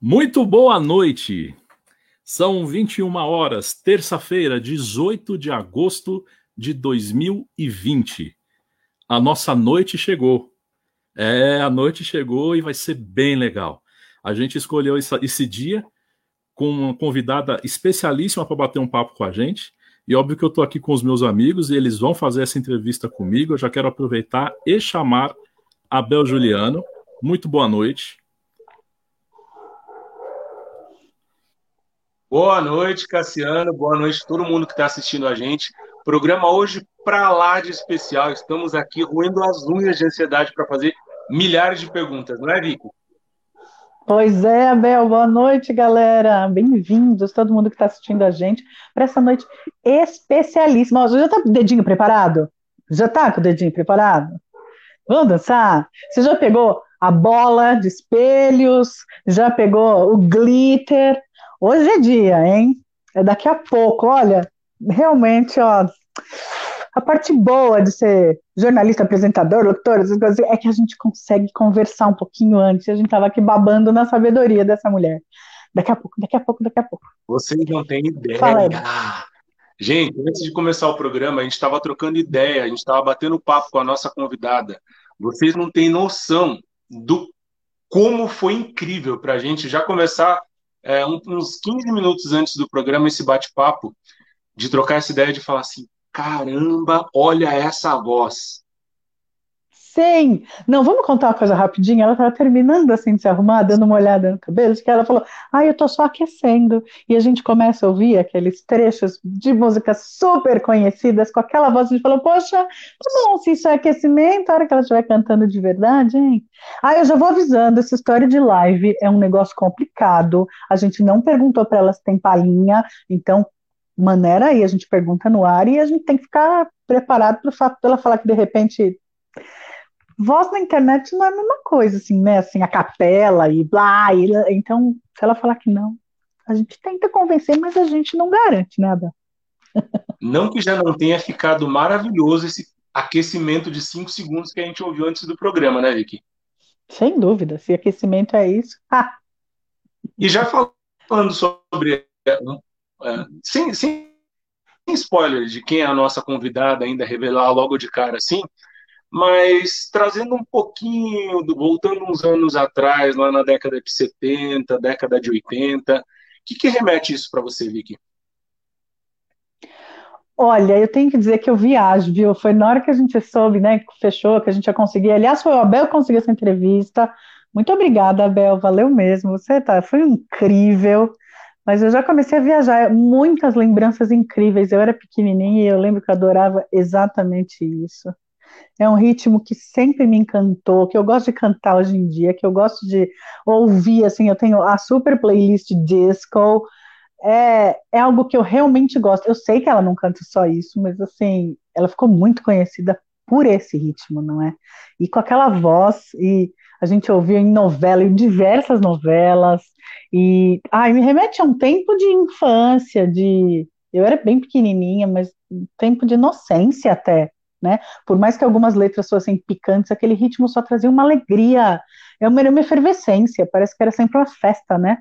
Muito boa noite. São 21 horas, terça-feira, 18 de agosto de 2020. A nossa noite chegou. É, a noite chegou e vai ser bem legal. A gente escolheu esse dia com uma convidada especialíssima para bater um papo com a gente. E óbvio que eu estou aqui com os meus amigos e eles vão fazer essa entrevista comigo. Eu já quero aproveitar e chamar a Bel Juliano. Muito boa noite. Boa noite, Cassiano. Boa noite todo mundo que está assistindo a gente. Programa hoje para lá de especial. Estamos aqui roendo as unhas de ansiedade para fazer milhares de perguntas, não é, Vico? Pois é, Abel. Boa noite, galera. Bem-vindos, todo mundo que está assistindo a gente, para essa noite especialíssima. já está com o dedinho preparado? Já está com o dedinho preparado? Vamos dançar? Você já pegou a bola de espelhos? Já pegou o glitter? Hoje é dia, hein? É daqui a pouco, olha, realmente, ó, a parte boa de ser jornalista, apresentador, locutor, essas coisas, é que a gente consegue conversar um pouquinho antes. A gente estava aqui babando na sabedoria dessa mulher. Daqui a pouco, daqui a pouco, daqui a pouco. Vocês não têm ideia. Fala. Gente, antes de começar o programa, a gente estava trocando ideia, a gente estava batendo papo com a nossa convidada. Vocês não têm noção do como foi incrível para a gente já começar é, uns 15 minutos antes do programa, esse bate-papo, de trocar essa ideia de falar assim: caramba, olha essa voz. Sim! Não, vamos contar uma coisa rapidinho. Ela estava terminando assim de se arrumar, dando uma olhada no cabelo, que ela falou: Ah, eu tô só aquecendo. E a gente começa a ouvir aqueles trechos de músicas super conhecidas com aquela voz. A gente falou: Poxa, tá bom, se isso é aquecimento, a hora que ela estiver cantando de verdade, hein? Ah, eu já vou avisando: essa história de live é um negócio complicado. A gente não perguntou para ela se tem palhinha, então maneira aí, a gente pergunta no ar e a gente tem que ficar preparado para o fato dela falar que de repente voz na internet não é a mesma coisa, assim, né? Assim, a capela e blá. E, então, se ela falar que não, a gente tenta convencer, mas a gente não garante, né, Abel? Não que já não tenha ficado maravilhoso esse aquecimento de cinco segundos que a gente ouviu antes do programa, né, Vicky? Sem dúvida, se aquecimento é isso. Ah. E já falando sobre. Uh, sem, sem spoiler de quem é a nossa convidada, ainda revelar logo de cara assim, mas trazendo um pouquinho, voltando uns anos atrás, lá na década de 70, década de 80, o que, que remete isso para você, Vicky? Olha, eu tenho que dizer que eu viajo, viu? Foi na hora que a gente soube, né, que fechou, que a gente ia conseguir. Aliás, foi o Abel que conseguiu essa entrevista. Muito obrigada, Abel, valeu mesmo. Você tá, foi incrível. Mas eu já comecei a viajar, muitas lembranças incríveis. Eu era pequenininha e eu lembro que eu adorava exatamente isso. É um ritmo que sempre me encantou, que eu gosto de cantar hoje em dia, que eu gosto de ouvir, assim, eu tenho a super playlist disco, é, é algo que eu realmente gosto. Eu sei que ela não canta só isso, mas assim, ela ficou muito conhecida por esse ritmo, não é? E com aquela voz, e a gente ouviu em novela, em diversas novelas, e ai, me remete a um tempo de infância, de eu era bem pequenininha, mas um tempo de inocência até, né? Por mais que algumas letras fossem picantes, aquele ritmo só trazia uma alegria, é uma, uma efervescência, parece que era sempre uma festa, né?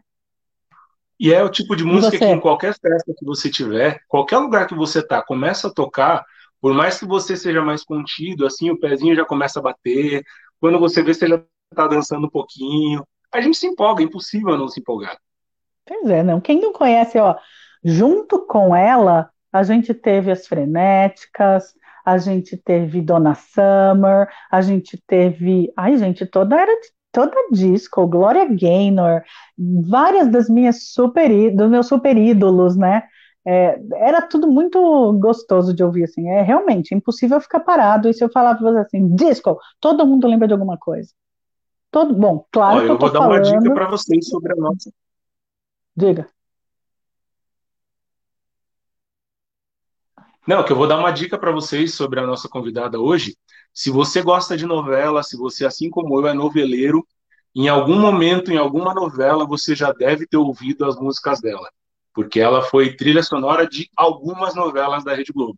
E é o tipo de música que em qualquer festa que você tiver, qualquer lugar que você tá, começa a tocar, por mais que você seja mais contido, assim, o pezinho já começa a bater, quando você vê, você já tá dançando um pouquinho, a gente se empolga, é impossível não se empolgar. Pois é, não. Quem não conhece, ó, junto com ela, a gente teve as frenéticas, a gente teve Donna Summer, a gente teve. Ai, gente, toda era toda disco, Gloria Gaynor, várias das minhas super dos meus super ídolos, né? É, era tudo muito gostoso de ouvir, assim. É realmente impossível ficar parado. E se eu falar para você assim, disco, todo mundo lembra de alguma coisa. Todo, bom, claro Olha, que eu, eu vou dar falando... uma dica para vocês sobre a nossa. Diga. Não, que eu vou dar uma dica para vocês sobre a nossa convidada hoje. Se você gosta de novela, se você, assim como eu, é noveleiro, em algum momento, em alguma novela, você já deve ter ouvido as músicas dela, porque ela foi trilha sonora de algumas novelas da Rede Globo.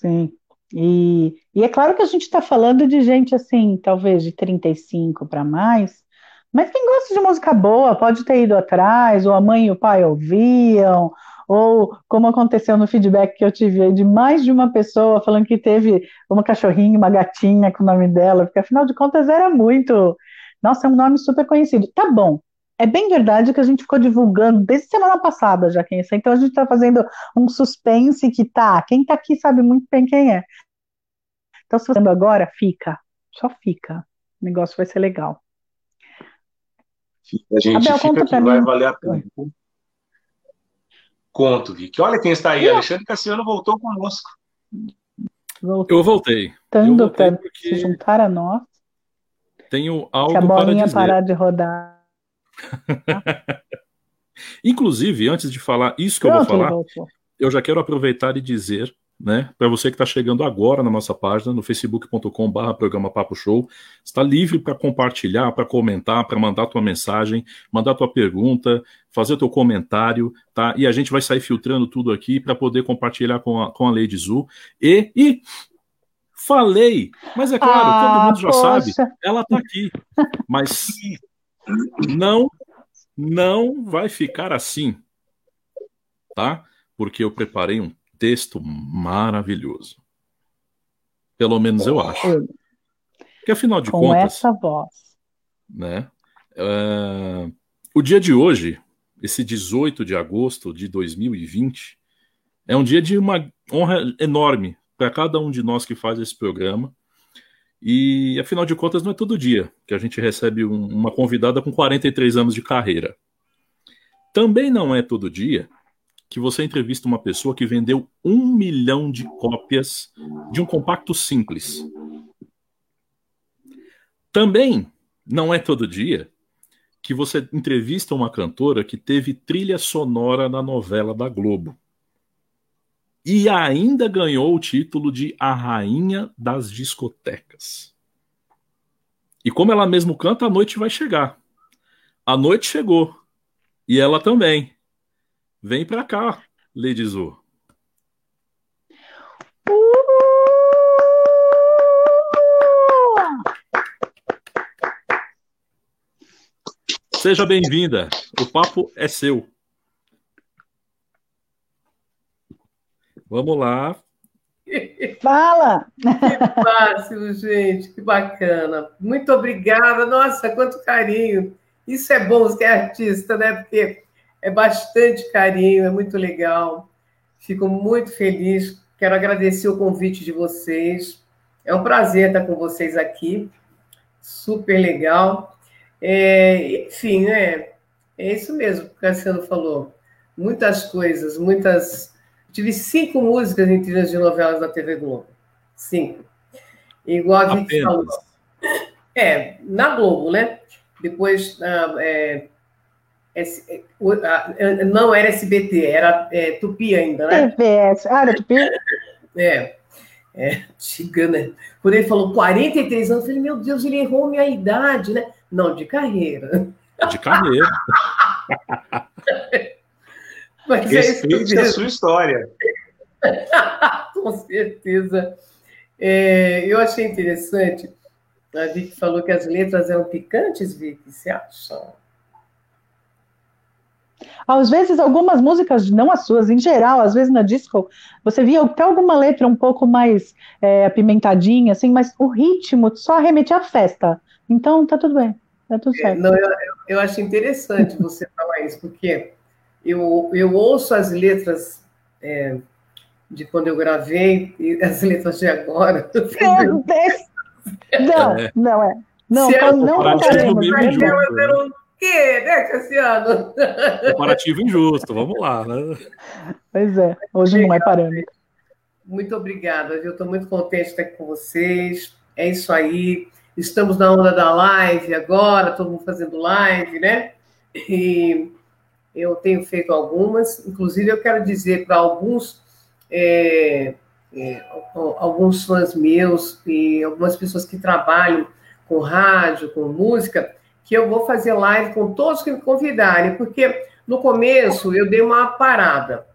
Sim. E, e é claro que a gente está falando de gente assim, talvez de 35 para mais, Mas quem gosta de música boa pode ter ido atrás, ou a mãe e o pai ouviam, ou como aconteceu no feedback que eu tive de mais de uma pessoa falando que teve uma cachorrinha, uma gatinha com o nome dela, porque afinal de contas era muito. Nossa, é um nome super conhecido. Tá bom. É bem verdade que a gente ficou divulgando desde semana passada já quem é, então a gente está fazendo um suspense que tá, quem tá aqui sabe muito bem quem é. Então, se você tá agora, fica, só fica. O negócio vai ser legal. A gente Abel, fica que vai valer a pena. Conto, Vicky. Olha quem está aí, e Alexandre Cassiano voltou conosco. Eu voltei. Tanto para se juntar a nós. Tenho algo para dizer. a bolinha parar de rodar. Inclusive, antes de falar isso que Pronto, eu vou falar, eu já quero aproveitar e dizer né? Para você que está chegando agora na nossa página, no facebook.com/barra programa Papo Show, está livre para compartilhar, para comentar, para mandar tua mensagem, mandar tua pergunta, fazer teu comentário, tá? E a gente vai sair filtrando tudo aqui para poder compartilhar com a, com a Lady Zu. E, e falei, mas é claro, ah, todo mundo já poxa. sabe, ela está aqui, mas não, não vai ficar assim, tá? Porque eu preparei um texto maravilhoso. Pelo menos eu acho. Porque afinal de Com contas. Com essa voz. Né, uh, o dia de hoje, esse 18 de agosto de 2020, é um dia de uma honra enorme para cada um de nós que faz esse programa. E afinal de contas, não é todo dia que a gente recebe um, uma convidada com 43 anos de carreira. Também não é todo dia que você entrevista uma pessoa que vendeu um milhão de cópias de um compacto simples. Também não é todo dia que você entrevista uma cantora que teve trilha sonora na novela da Globo. E ainda ganhou o título de A Rainha das Discotecas. E como ela mesmo canta, a noite vai chegar. A noite chegou. E ela também. Vem pra cá, Lady Zu. Seja bem-vinda. O papo é seu. Vamos lá. Fala! Que fácil, gente, que bacana. Muito obrigada. Nossa, quanto carinho. Isso é bom ser artista, né? Porque é bastante carinho, é muito legal. Fico muito feliz. Quero agradecer o convite de vocês. É um prazer estar com vocês aqui. Super legal. É, enfim, é, é isso mesmo que o Cassiano falou. Muitas coisas, muitas. tive cinco músicas em trilhas de novelas da TV Globo. Cinco. Igual a Vicky falou. É, na Globo, né? Depois, é, não era SBT, era é, Tupi ainda, né? TVS. Ah, era Tupi? É. É, Chigana. Quando ele falou 43 anos, eu falei, meu Deus, ele errou minha idade, né? Não, de carreira. De carreira. Mas Respeite é a sua história. Com certeza. É, eu achei interessante. A Vicky falou que as letras eram picantes, Vicky. Você acha? Às vezes, algumas músicas, não as suas, em geral, às vezes na disco, você via até alguma letra um pouco mais é, apimentadinha, assim, mas o ritmo só remetia à festa. Então, tá tudo bem, tá tudo é, certo. Não, eu, eu acho interessante você falar isso, porque eu, eu ouço as letras é, de quando eu gravei e as letras de agora. Não, não é. Não, não, não, não, não, quê, né, Cassiano? Comparativo injusto, vamos lá, né? Pois é, hoje não é parâmetro. Muito obrigada, eu estou muito contente de estar aqui com vocês. É isso aí. Estamos na onda da live agora, todo mundo fazendo live, né? E eu tenho feito algumas, inclusive eu quero dizer para alguns, é, é, alguns fãs meus e algumas pessoas que trabalham com rádio, com música, que eu vou fazer live com todos que me convidarem, porque no começo eu dei uma parada.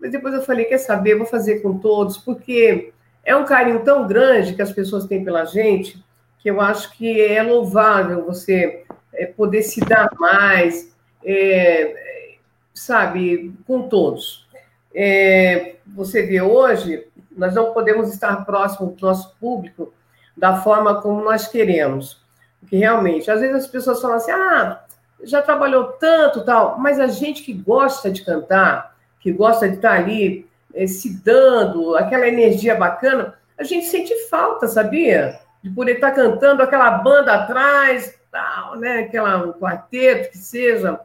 Mas depois eu falei, quer saber, vou fazer com todos, porque é um carinho tão grande que as pessoas têm pela gente, que eu acho que é louvável você é, poder se dar mais, é, sabe, com todos. É, você vê hoje, nós não podemos estar próximo do nosso público da forma como nós queremos. Porque realmente, às vezes as pessoas falam assim, ah, já trabalhou tanto, tal, mas a gente que gosta de cantar, que gosta de estar ali é, se dando, aquela energia bacana, a gente sente falta, sabia? De poder estar cantando aquela banda atrás, tal, né? Aquela, um quarteto, que seja,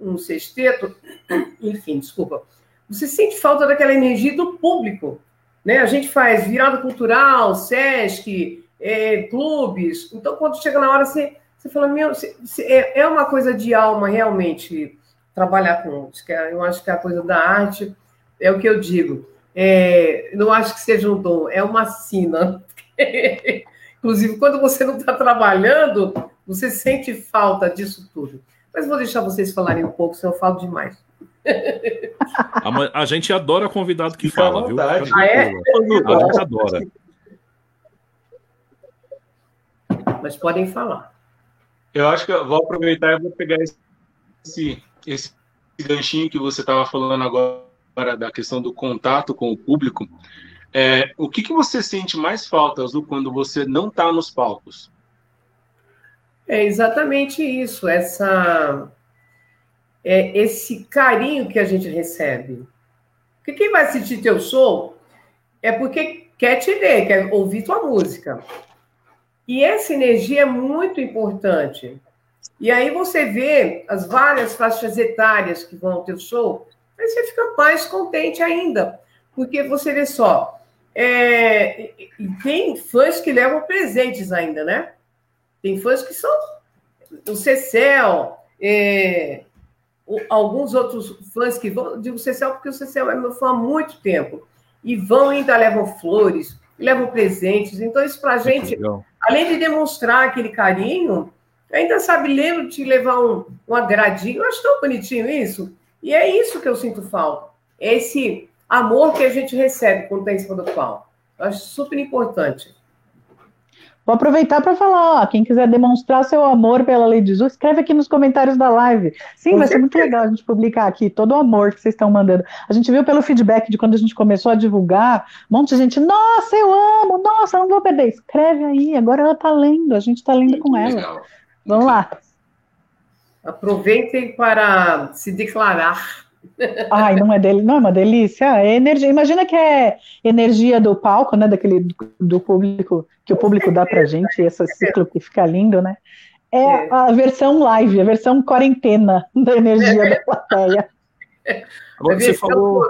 um sexteto, enfim, desculpa. Você sente falta daquela energia do público, né? A gente faz virada cultural, Sesc, é, clubes. Então, quando chega na hora, você, você fala, meu, você, você, é, é uma coisa de alma realmente trabalhar com música. Eu acho que a coisa da arte é o que eu digo. É, não acho que seja um dom, é uma sina. Inclusive, quando você não está trabalhando, você sente falta disso tudo. Mas vou deixar vocês falarem um pouco, senão eu falo demais. A, a gente adora convidado que Fica fala, viu? Ah, é? A gente adora. Mas podem falar. Eu acho que eu vou aproveitar e vou pegar esse, esse ganchinho que você estava falando agora da questão do contato com o público. É, o que, que você sente mais falta, Azul, quando você não está nos palcos? É exatamente isso, essa é esse carinho que a gente recebe. Porque quem vai assistir teu show é porque quer te ver, quer ouvir tua música. E essa energia é muito importante. E aí você vê as várias faixas etárias que vão ao teu show, aí você fica mais contente ainda. Porque você vê só, é, tem fãs que levam presentes ainda, né? Tem fãs que são o Cecel, é, alguns outros fãs que vão, digo Cecel porque o Cecel é meu fã há muito tempo, e vão ainda levam flores, levam presentes. Então, isso para a gente, além de demonstrar aquele carinho, ainda sabe, lembro de levar um, um agradinho. Eu acho tão bonitinho isso. E é isso que eu sinto falta. É esse amor que a gente recebe quando está em cima do palco. Eu acho super importante. Vou aproveitar para falar, ó, quem quiser demonstrar seu amor pela Lei de Jesus, escreve aqui nos comentários da live. Sim, Com vai certeza. ser muito legal a gente publicar aqui todo o amor que vocês estão mandando. A gente viu pelo feedback de quando a gente começou a divulgar, um monte de gente, nossa, eu amo, nossa, não vou perder. Escreve aí, agora ela está lendo, a gente está lendo com ela. Legal. Vamos lá. Aproveitem para se declarar Ai, não é dele, não é uma delícia. É energia. Imagina que é energia do palco, né? Daquele do, público que o público dá pra gente, esse ciclo que fica lindo, né? É, é. a versão live, a versão quarentena da energia da plateia. Agora você falou,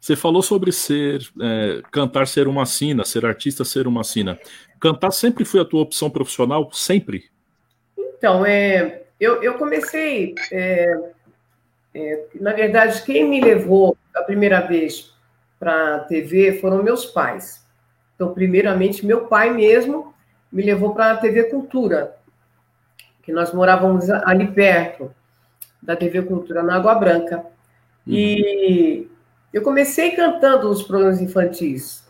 você falou sobre ser é, cantar ser uma sina, ser artista ser uma sina. Cantar sempre foi a tua opção profissional? Sempre? Então, é, eu, eu comecei é, é, na verdade, quem me levou a primeira vez para a TV foram meus pais. Então, primeiramente, meu pai mesmo me levou para a TV Cultura, que nós morávamos ali perto da TV Cultura, na Água Branca. E eu comecei cantando os programas infantis,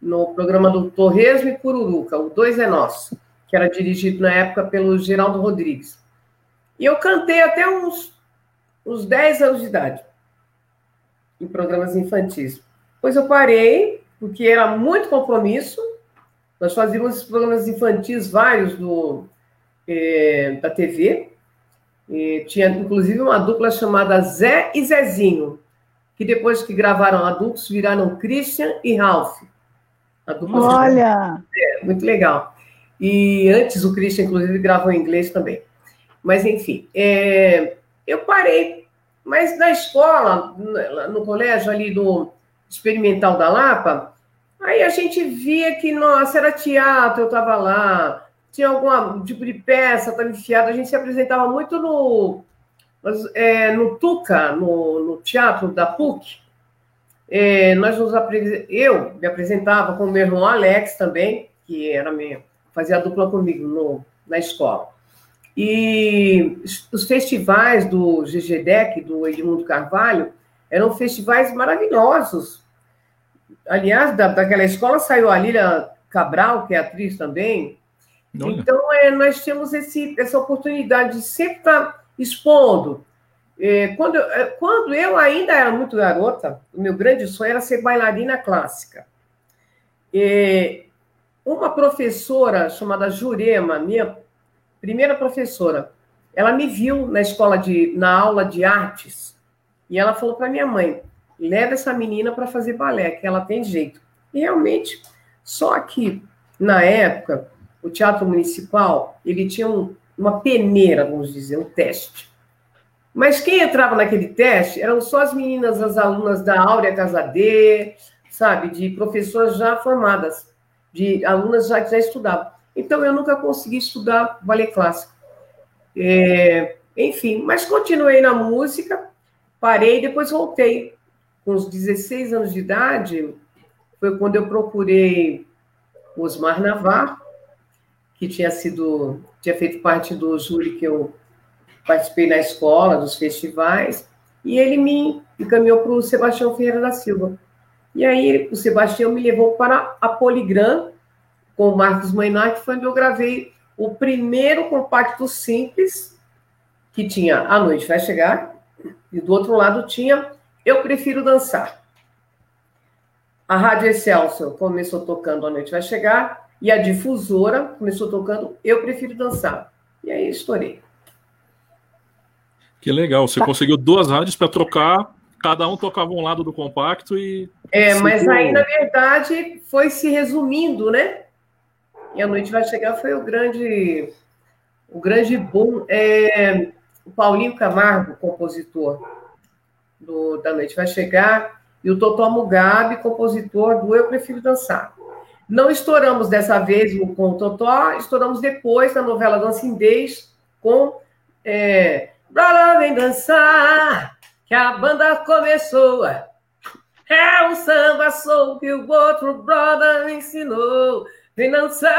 no programa do Torresmo e Pururuca, o Dois é Nosso, que era dirigido na época pelo Geraldo Rodrigues. E eu cantei até uns uns 10 anos de idade, em programas infantis. Pois eu parei, porque era muito compromisso. Nós fazíamos programas infantis vários do, é, da TV. E tinha, inclusive, uma dupla chamada Zé e Zezinho, que depois que gravaram adultos, viraram Christian e Ralph. Olha! É, muito legal. E antes o Christian, inclusive, gravou em inglês também. Mas, enfim, é, eu parei, mas na escola, no colégio ali do Experimental da Lapa, aí a gente via que, nossa, era teatro, eu estava lá, tinha algum tipo de peça, estava enfiada, a gente se apresentava muito no, é, no Tuca, no, no, teatro da PUC. É, nós nos eu me apresentava com o meu irmão Alex também, que era minha, fazia dupla comigo no, na escola. E os festivais do GGDEC, do Edmundo Carvalho, eram festivais maravilhosos. Aliás, da, daquela escola saiu a Lília Cabral, que é atriz também, Olha. Então, é, nós temos esse, essa oportunidade de sempre estar expondo. É, quando, é, quando eu ainda era muito garota, o meu grande sonho era ser bailarina clássica. É, uma professora chamada Jurema, minha primeira professora, ela me viu na escola de, na aula de artes e ela falou para minha mãe: leva essa menina para fazer balé, que ela tem jeito. E realmente, só que na época o teatro municipal ele tinha um, uma peneira, vamos dizer, um teste. Mas quem entrava naquele teste eram só as meninas, as alunas da Áurea Casadê, sabe, de professoras já formadas, de alunas já que já estudavam. Então eu nunca consegui estudar balé clássico. É, enfim, mas continuei na música, parei, depois voltei. Com os 16 anos de idade, foi quando eu procurei Osmar Navar, que tinha sido, tinha feito parte do júri que eu participei na escola, dos festivais, e ele me encaminhou para o Sebastião Ferreira da Silva. E aí o Sebastião me levou para a Poligram, com o Marcos Mainar, que foi onde eu gravei o primeiro compacto simples, que tinha A Noite Vai Chegar, e do outro lado tinha Eu Prefiro Dançar. A Rádio Excelsior começou tocando A Noite Vai Chegar, e a difusora começou tocando Eu Prefiro Dançar. E aí estourei. Que legal, você tá. conseguiu duas rádios para trocar, cada um tocava um lado do compacto e. É, mas aí, na verdade, foi se resumindo, né? E a noite vai chegar foi o grande, o grande boom. É, o Paulinho Camargo, compositor do, da Noite Vai Chegar, e o Totó Mugabe, compositor do Eu Prefiro Dançar. Não estouramos dessa vez com o Totó, estouramos depois na novela Dancindez com é, vem dançar, que a banda começou. É um samba soul que o outro brother me ensinou. Vem dançar,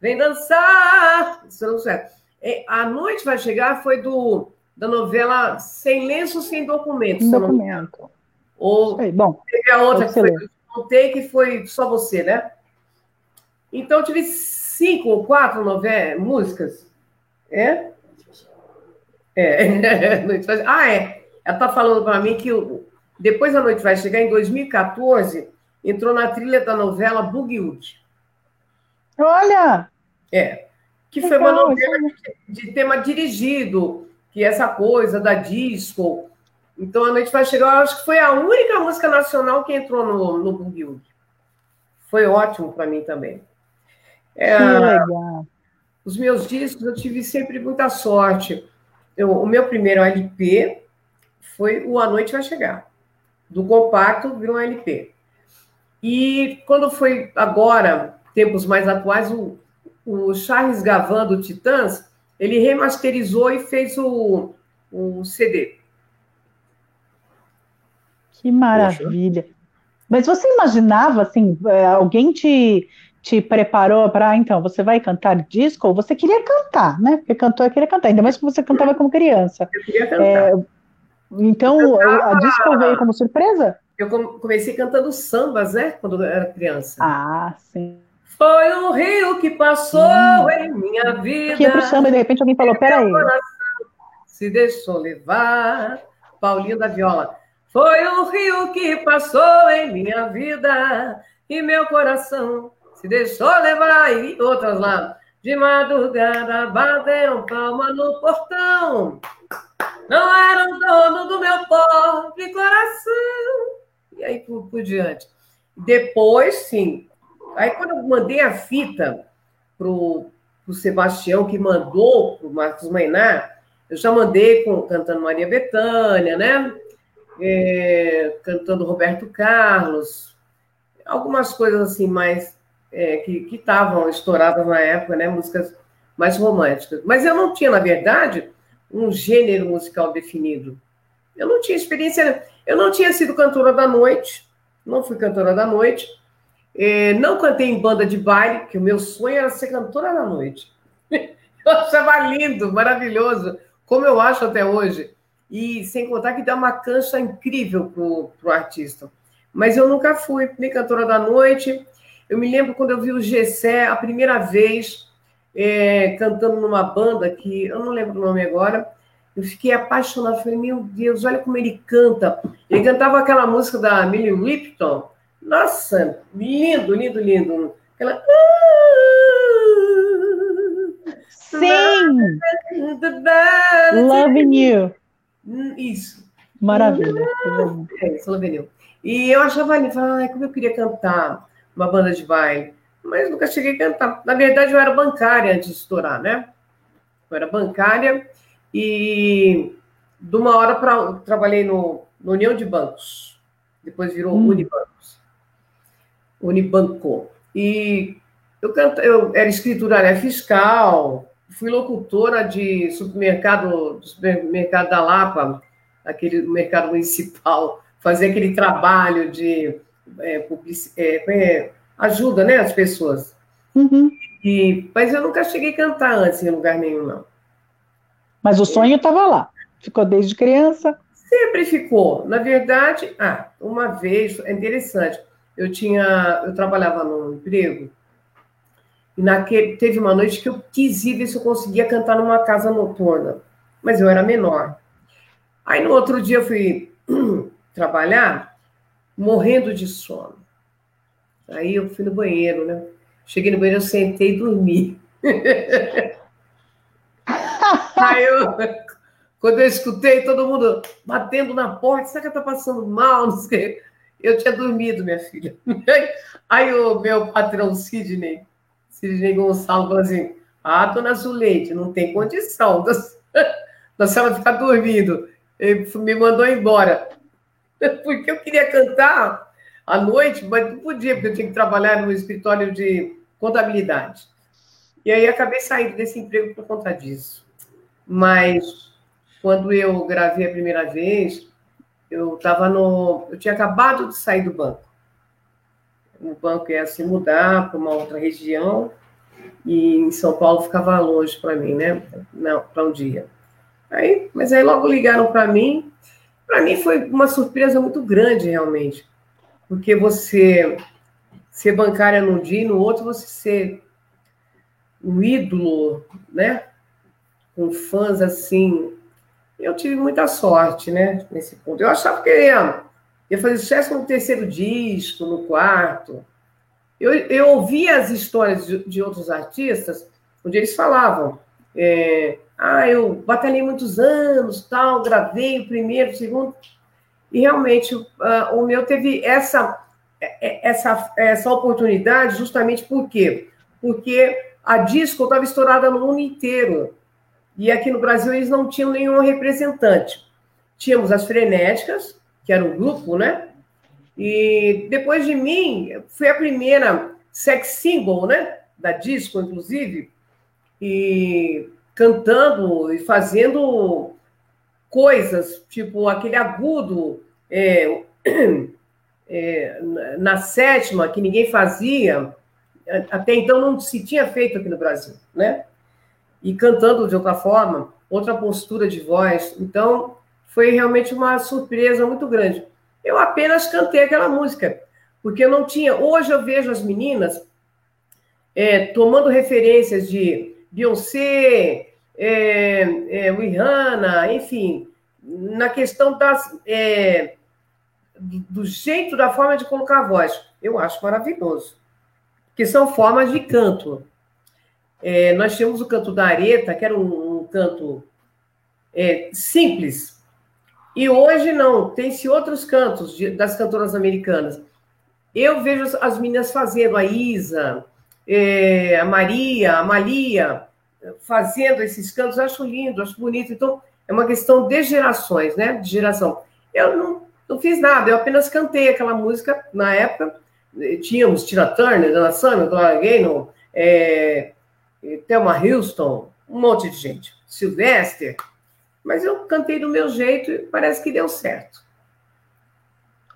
vem dançar. Isso não certo. É, a noite vai chegar foi do da novela Sem Lenço, Sem Documento. Sem documento. Ou Sei, bom, teve a outra que foi, contei que foi só você, né? Então eu tive cinco ou quatro novelas, músicas. É? É. ah, é. Ela está falando para mim que depois a noite vai chegar em 2014 entrou na trilha da novela Boogie Olha! É. Que foi uma novela de, de, tema dirigido, que é essa coisa da disco. Então a noite vai chegar, eu acho que foi a única música nacional que entrou no, no Boogie Foi ótimo para mim também. É, que legal. Os meus discos eu tive sempre muita sorte. Eu, o meu primeiro LP foi o A Noite Vai Chegar. Do compacto virou um LP. E quando foi agora, tempos mais atuais, o, o Charles Gavan do Titãs, ele remasterizou e fez o, o CD. Que maravilha. Poxa. Mas você imaginava, assim, é, alguém te, te preparou para, então, você vai cantar disco? Ou você queria cantar, né? Porque cantor queria cantar, ainda mais que você cantava como criança. Eu queria cantar. É, então, a disco veio como surpresa? Eu comecei cantando sambas, né? Quando eu era criança. Ah, sim. Foi um rio que passou hum. em minha vida. Que ia pro samba e de repente alguém falou: peraí. Se deixou levar. Paulinho da Viola. Foi um rio que passou em minha vida e meu coração se deixou levar. E outras lá. De madrugada bateram palma no portão. Não eram dono do meu pobre coração e aí por, por diante. Depois, sim. Aí, quando eu mandei a fita para o Sebastião, que mandou para o Marcos Mainar, eu já mandei com, cantando Maria Bethânia, né? É, cantando Roberto Carlos, algumas coisas assim mais é, que estavam estouradas na época, né? Músicas mais românticas. Mas eu não tinha, na verdade, um gênero musical definido. Eu não tinha experiência. Eu não tinha sido cantora da noite, não fui cantora da noite, é, não cantei em banda de baile, que o meu sonho era ser cantora da noite. Eu achava lindo, maravilhoso, como eu acho até hoje. E sem contar que dá uma cancha incrível para o artista. Mas eu nunca fui nem cantora da noite. Eu me lembro quando eu vi o Gessé a primeira vez é, cantando numa banda que eu não lembro o nome agora. Eu fiquei apaixonada. Falei, meu Deus, olha como ele canta. Ele cantava aquela música da Millie Lipton. Nossa, lindo, lindo, lindo. Aquela. Sim! Loving You. Isso. Maravilha. É, isso, Loving You. E eu achava ali, ai, como eu queria cantar uma banda de baile, mas nunca cheguei a cantar. Na verdade, eu era bancária antes de estourar, né? Eu era bancária e de uma hora para trabalhei no, no, União de Bancos, depois virou hum. Unibancos, Unibanco. E eu, canto, eu era escriturária fiscal, fui locutora de supermercado, do supermercado da Lapa, aquele mercado municipal fazer aquele trabalho de é, public, é, é, ajuda né, as pessoas. Uhum. E, mas eu nunca cheguei a cantar antes em lugar nenhum, não. Mas o sonho estava lá. Ficou desde criança? Sempre ficou. Na verdade, ah, uma vez, é interessante, eu tinha, eu trabalhava num emprego e naquele, teve uma noite que eu quis ir ver se eu conseguia cantar numa casa noturna, mas eu era menor. Aí no outro dia eu fui trabalhar morrendo de sono. Aí eu fui no banheiro, né? Cheguei no banheiro, eu sentei e dormi. Aí eu, quando eu escutei todo mundo batendo na porta, será que tá passando mal? Não sei. Eu tinha dormido, minha filha. Aí o meu patrão Sidney, Sidney Gonçalves, falou assim: Ah, dona Zuleide, não tem condição da senhora ficar dormindo. Ele me mandou embora. porque eu queria cantar à noite, mas não podia, porque eu tinha que trabalhar no escritório de contabilidade. E aí acabei saindo desse emprego por conta disso. Mas quando eu gravei a primeira vez, eu estava no. Eu tinha acabado de sair do banco. O banco ia se mudar para uma outra região e em São Paulo ficava longe para mim, né? Para um dia. Aí, mas aí logo ligaram para mim para mim foi uma surpresa muito grande, realmente. Porque você ser bancária num dia e no outro você ser um ídolo, né? Com fãs assim. Eu tive muita sorte, né? Nesse ponto. Eu achava que ia, ia fazer sucesso no terceiro disco, no quarto. Eu, eu ouvia as histórias de, de outros artistas, onde eles falavam. É, ah, eu batalhei muitos anos, tal, gravei o primeiro, o segundo, e realmente uh, o meu teve essa, é, é, essa, essa oportunidade justamente por quê? Porque a disco estava estourada no mundo inteiro, e aqui no Brasil eles não tinham nenhum representante. Tínhamos as Frenéticas, que era um grupo, né? E depois de mim, foi a primeira sex symbol, né? Da disco, inclusive, e cantando e fazendo coisas, tipo aquele agudo é, é, na sétima, que ninguém fazia, até então não se tinha feito aqui no Brasil, né? E cantando de outra forma, outra postura de voz. Então, foi realmente uma surpresa muito grande. Eu apenas cantei aquela música, porque eu não tinha. Hoje eu vejo as meninas é, tomando referências de Beyoncé, é, é, Rihanna, enfim, na questão das, é, do jeito, da forma de colocar a voz. Eu acho maravilhoso. Que são formas de canto. É, nós tínhamos o canto da areta, que era um, um canto é, simples. E hoje não, tem-se outros cantos de, das cantoras americanas. Eu vejo as, as meninas fazendo, a Isa, é, a Maria, a Malia, fazendo esses cantos, acho lindo, acho bonito. Então, é uma questão de gerações, né? De geração. Eu não, não fiz nada, eu apenas cantei aquela música na época. Tínhamos Tina Turner, Dana Summer, Gloria Gaynor, é, Thelma Houston, um monte de gente. Sylvester. Mas eu cantei do meu jeito e parece que deu certo.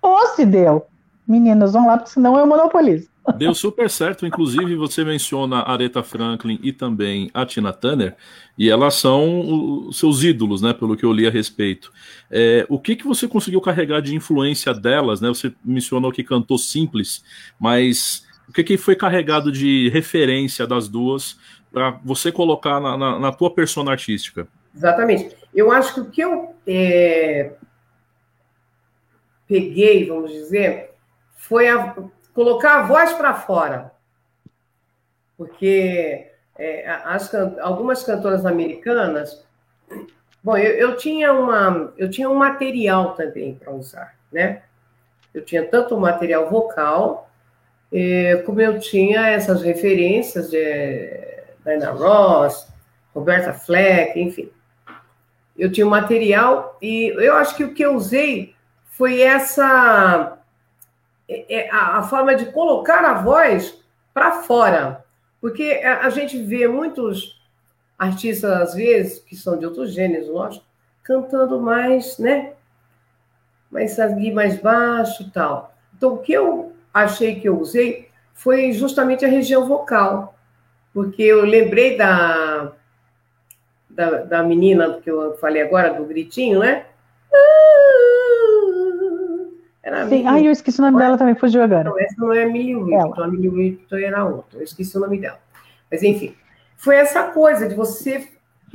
Ou se deu. Meninas, vão lá, porque senão eu monopolizo. Deu super certo, inclusive você menciona a Aretha Franklin e também a Tina Turner, e elas são os seus ídolos, né, pelo que eu li a respeito. É, o que, que você conseguiu carregar de influência delas, né? Você mencionou que cantou simples, mas O que, que foi carregado de referência das duas para você colocar na, na, na, tua persona artística? Exatamente. Eu acho que o que eu é, peguei, vamos dizer, foi a, colocar a voz para fora. Porque é, as, algumas cantoras americanas. Bom, eu, eu, tinha uma, eu tinha um material também para usar, né? Eu tinha tanto o material vocal, eh, como eu tinha essas referências de Diana Ross, Roberta Fleck, enfim. Eu tinha o material e eu acho que o que eu usei foi essa é, é, a, a forma de colocar a voz para fora. Porque a, a, gente vê muitos artistas, às vezes, que são de outros gêneros, lógico, cantando mais, né? Mais mais baixo tal. Então, o que eu achei que eu usei foi justamente a região vocal. Porque eu lembrei da, da, da menina que eu falei agora, do gritinho, né? Era Sim, ai, eu esqueci o nome dela também, fugiu agora. Não, essa não é Millie Whitton, a Millie Whitton era outra, eu esqueci o nome dela. Mas, enfim, foi essa coisa de você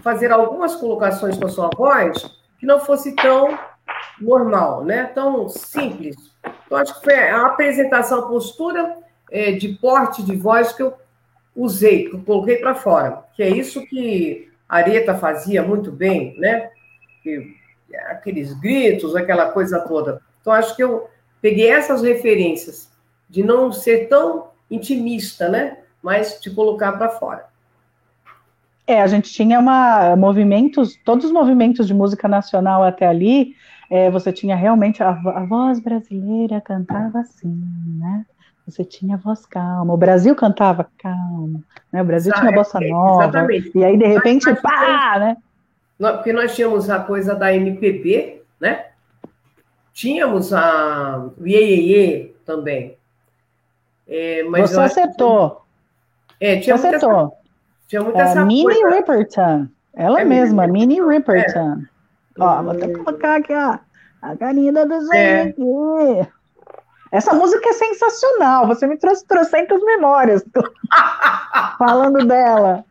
fazer algumas colocações com a sua voz que não fosse tão normal, né? tão simples. Então, acho que foi a apresentação, a postura é, de porte de voz que eu usei, que eu coloquei para fora, que é isso que a Areta fazia muito bem, né? Que, aqueles gritos, aquela coisa toda. Então, acho que eu peguei essas referências de não ser tão intimista, né? Mas de colocar para fora. É, a gente tinha uma movimentos, todos os movimentos de música nacional até ali, é, você tinha realmente a, a, voz brasileira cantava assim, né? Você tinha a voz calma. O Brasil cantava calmo, né? O Brasil tinha a bossa nova. Exatamente. E aí de repente, pá, né? Porque nós tínhamos a coisa da MPB, né? Tínhamos a Iê também. É, mas Você acertou. É, tinha Você acertou. Tinha muita é, essa Minnie coisa... Riperton. Ela é mesma, Minnie Riperton. É. Ó, vou até colocar aqui, ó. A carinha da desenho é. Essa música é sensacional. Você me trouxe trocentas memórias falando dela.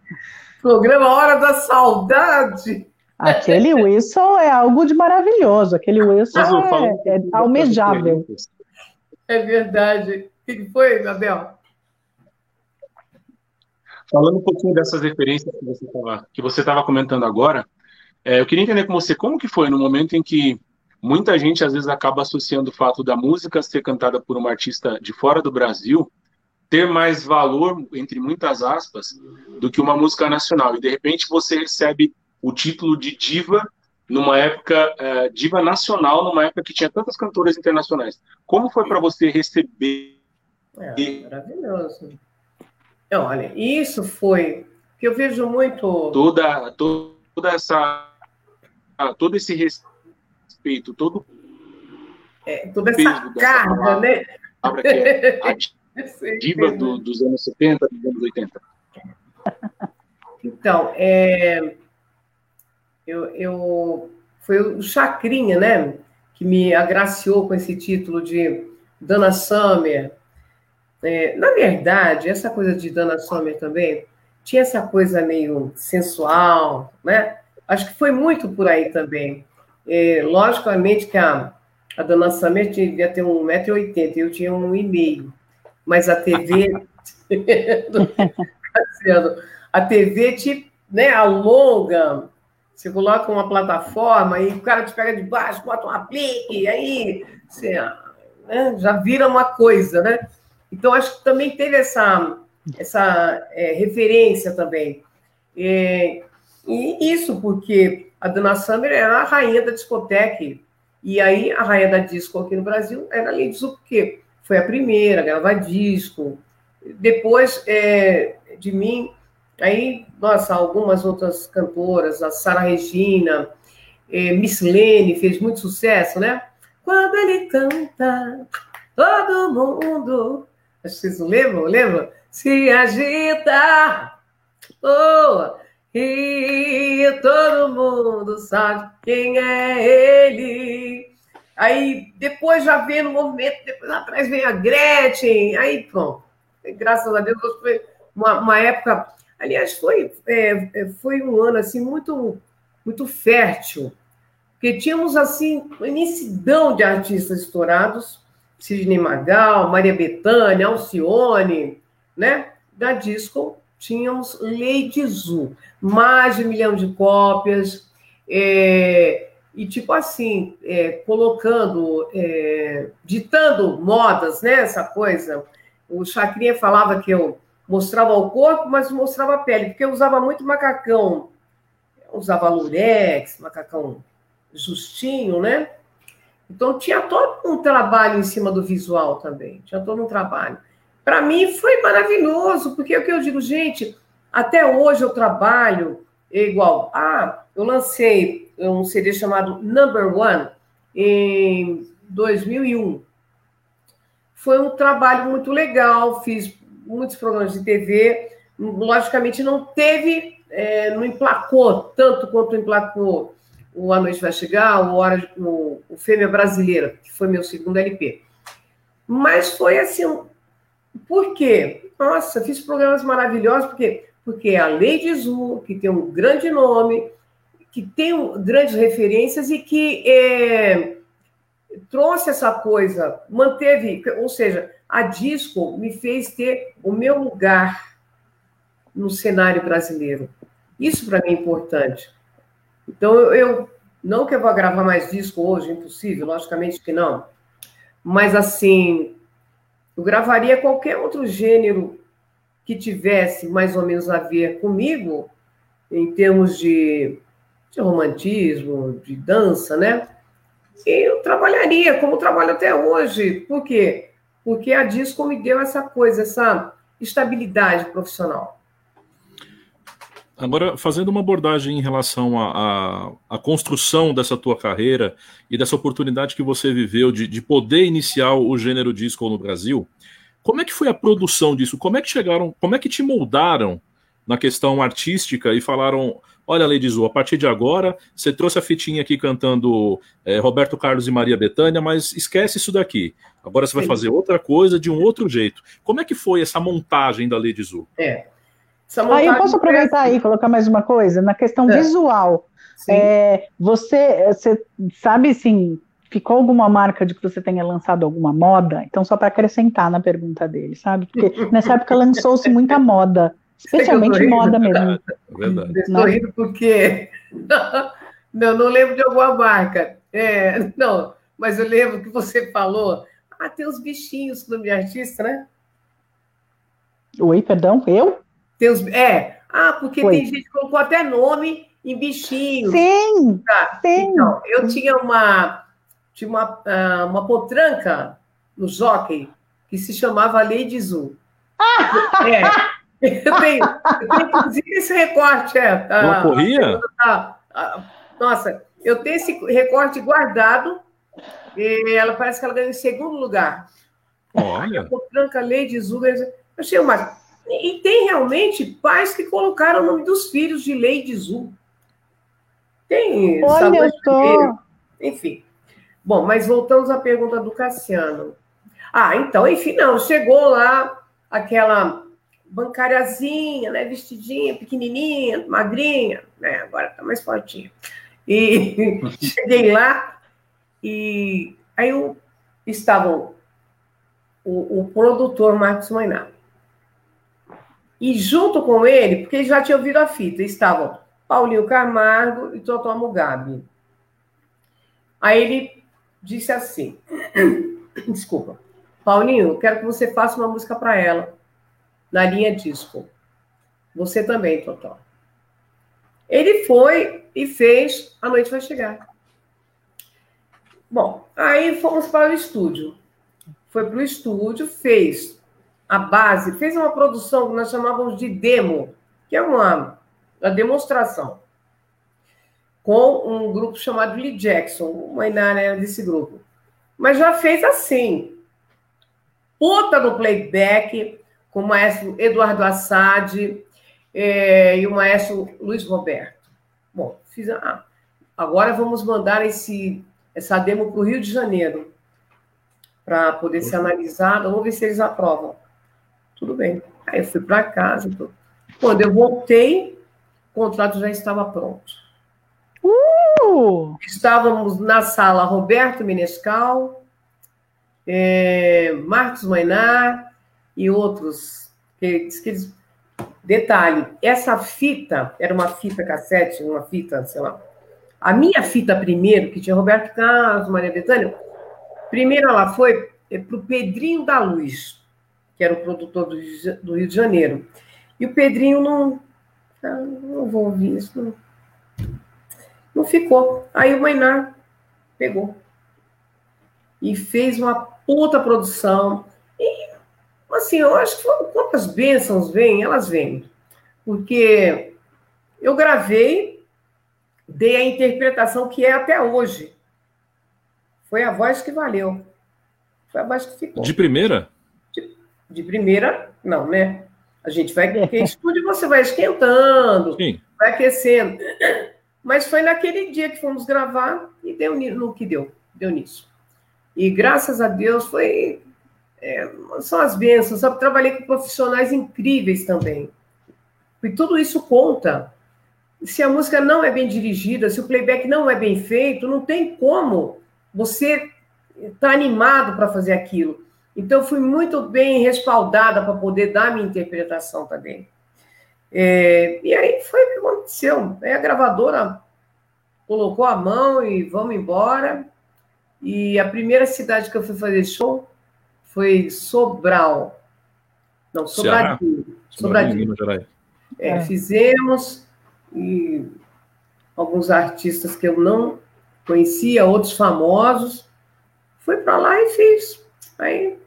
Programa Hora da Saudade. Aquele whistle é algo de maravilhoso. Aquele whistle é, é almejável. É verdade. O que foi, Gabriel? Falando um pouquinho dessas referências que você estava comentando agora, é, eu queria entender com você como que foi no momento em que muita gente às vezes acaba associando o fato da música ser cantada por uma artista de fora do Brasil ter mais valor, entre muitas aspas, do que uma música nacional. E de repente você recebe o título de diva numa época uh, diva nacional, numa época que tinha tantas cantoras internacionais. Como foi para você receber? É, maravilhoso. Olha, isso foi que eu vejo muito toda toda essa todo esse respeito, todo é, toda essa carga, palavra, né? Palavra que é a diva do, dos anos 70, dos anos 80. Então, é, eu, eu, foi o Chacrinha, né, que me agraciou com esse título de Dana Summer. É, na verdade, essa coisa de Dana Summer também tinha essa coisa meio sensual, né? Acho que foi muito por aí também. É, logicamente que a, a Dana Summer devia ter 1,80m, eu tinha 1,5m. Mas a TV. a TV te né, alonga você coloca uma plataforma e o cara te pega de baixo, bota um aplique, aí você né, já vira uma coisa, né? Então, acho que também teve essa, essa é, referência também. É, e isso porque a Dana Summer era a rainha da discoteca, e aí a rainha da disco aqui no Brasil era a Lady porque foi a primeira a gravar disco. Depois é, de mim, Aí, nossa, algumas outras cantoras, a Sara Regina, eh, Miss Lene fez muito sucesso, né? Quando ele canta, todo mundo. Acho que lembram? Lembram? Se agita. Oh, e todo mundo sabe quem é ele. Aí depois já vem no movimento, depois atrás vem a Gretchen, aí pronto. graças a Deus, foi uma, uma época. Aliás, foi, é, é, foi um ano assim muito, muito fértil, porque tínhamos assim uma imensidão de artistas estourados, Sidney Magal, Maria Bethânia, Alcione, né? Da disco tínhamos Lady Zu, mais de um milhão de cópias, é, e tipo assim, é, colocando, é, ditando modas, né? Essa coisa. O Chacrinha falava que eu mostrava o corpo, mas mostrava a pele, porque eu usava muito macacão. Eu usava lurex, macacão justinho, né? Então tinha todo um trabalho em cima do visual também, tinha todo um trabalho. Para mim foi maravilhoso, porque é o que eu digo, gente, até hoje eu trabalho igual. Ah, eu lancei um CD chamado Number One em 2001. Foi um trabalho muito legal, fiz muitos programas de TV. Logicamente, não teve, é, não emplacou tanto quanto emplacou o A Noite Vai Chegar, o, Hora o, o Fêmea Brasileira, que foi meu segundo LP. Mas foi assim. Por quê? Nossa, fiz programas maravilhosos, porque, porque a Lady Zu, que tem um grande nome, que tem grandes referências e que é, trouxe essa coisa, manteve, ou seja, a disco me fez ter o meu lugar no cenário brasileiro. Isso para mim é importante. Então, eu, não que eu vá gravar mais disco hoje, impossível, logicamente que não. Mas, assim, eu gravaria qualquer outro gênero que tivesse mais ou menos a ver comigo, em termos de, de romantismo, de dança, né? E eu trabalharia como trabalho até hoje. Por quê? Porque a disco me deu essa coisa, essa estabilidade profissional. Agora, fazendo uma abordagem em relação à, construção dessa tua carreira e dessa oportunidade que você viveu de, de poder iniciar o gênero disco no Brasil, como é que foi a produção disso? Como é que chegaram, como é que te moldaram na questão artística e falaram, olha, Lady Zu, a partir de agora, você trouxe a fitinha aqui cantando é, Roberto Carlos e Maria Bethânia, mas esquece isso daqui. Agora você vai fazer outra coisa de um outro jeito. Como é que foi essa montagem da Lady Zu? É, Aí eu posso aproveitar aí e colocar mais uma coisa na questão é. visual. É, você, você sabe assim, ficou alguma marca de que você tenha lançado alguma moda? Então, só para acrescentar na pergunta dele, sabe? Porque nessa época lançou-se muita moda, especialmente moda mesmo. É verdade. Estou rindo porque não, não lembro de alguma marca. É, não, mas eu lembro que você falou. Ah, tem os bichinhos no meu artista, né? Oi, perdão, eu? Tem os, é, ah, porque Foi. tem gente que colocou até nome em bichinho. Sim, tá. sim. Então, eu tinha uma, tinha uma, ah, uma potranca no jockey que se chamava Lady Zu. é. Eu tenho, eu tenho inclusive esse recorte. É, Não corria? nossa, eu tenho esse recorte guardado. E ela parece que ela ganhou em segundo lugar. Olha. A potranca Lady Zu. Eu achei uma e tem realmente pais que colocaram o nome dos filhos de Lady Zu. Tem. Olha só. Enfim. Bom, mas voltamos à pergunta do Cassiano. Ah, então, enfim, não, chegou lá aquela bancariazinha, né, vestidinha, pequenininha, magrinha, né, agora tá mais fortinha. E cheguei lá e aí eu, estavam o, o produtor Marcos Mainar, e junto com ele, porque ele já tinha ouvido a fita, estavam Paulinho Camargo e Totó Mugabe. Aí ele disse assim: Desculpa, Paulinho, quero que você faça uma música para ela, na linha disco. Você também, Totó. Ele foi e fez A Noite Vai Chegar. Bom, aí fomos para o estúdio. Foi para o estúdio, fez a base, fez uma produção que nós chamávamos de demo, que é uma, uma demonstração, com um grupo chamado Lee Jackson, uma área desse grupo. Mas já fez assim, puta no playback, com o maestro Eduardo Assad é, e o maestro Luiz Roberto. Bom, fiz ah, agora vamos mandar esse, essa demo para o Rio de Janeiro, para poder ser analisada. Vamos ver se eles aprovam. Tudo bem. Aí eu fui para casa. Tudo. Quando eu voltei, o contrato já estava pronto. Uh! Estávamos na sala Roberto Menescal, é, Marcos Mainar e outros. Que, que eles... Detalhe, essa fita era uma fita cassete, uma fita, sei lá. A minha fita primeiro, que tinha Roberto Carlos, Maria Bethânia, primeiro ela foi é, para o Pedrinho da Luz, que era o produtor do, Rio de Janeiro. E o Pedrinho não. Ah, não vou ouvir isso, não. Não ficou. Aí o Mainar pegou. E fez uma puta produção. E, assim, eu acho que quantas bênçãos vêm, elas vêm. Porque eu gravei, dei a interpretação que é até hoje. Foi a voz que valeu. Foi a voz que ficou. De primeira? De, primeira, não, né? A gente vai. Porque estúdio você vai esquentando, Sim. vai aquecendo. Mas foi naquele dia que fomos gravar e deu no que deu, deu nisso. E graças a Deus foi. É, são as bênçãos, sabe? Trabalhei com profissionais incríveis também. E tudo isso conta. Se a música não é bem dirigida, se o playback não é bem feito, não tem como você estar tá animado para fazer aquilo. Então, fui muito bem respaldada para poder dar minha interpretação também. É, e aí foi o que aconteceu. Aí a gravadora colocou a mão e vamos embora. E a primeira cidade que eu fui fazer show foi Sobral. Não, Sobradinho. Sobradinho. Sobradinho. É, é. Fizemos e alguns artistas que eu não conhecia, outros famosos. Fui para lá e fiz. Aí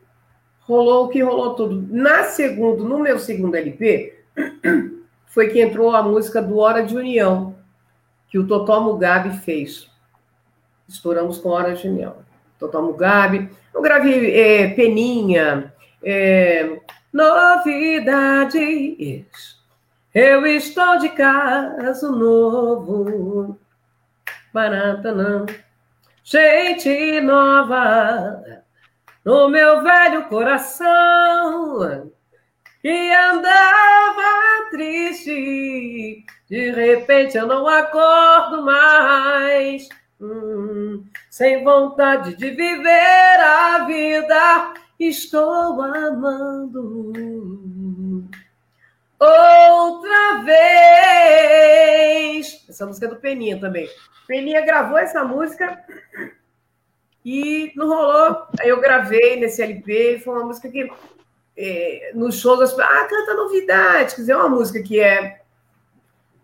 rolou o que rolou tudo. Na segundo, no meu segundo LP, foi que entrou a música do Hora de União, que o Totó Mugabe fez. Estouramos com Hora de União. Totó Mugabe. Eu gravei é, Peninha, é, Novidades. Eu estou de caso novo. Baratanã. Gente nova no meu velho coração que andava triste. De repente eu não acordo mais, hum, sem vontade de viver a vida. Estou amando outra vez. Essa música é do Peninha também. Peninha gravou essa música e não rolou. Aí eu gravei nesse LP, foi uma música que é, nos shows as pessoas, ah, canta novidade, quer dizer, é uma música que é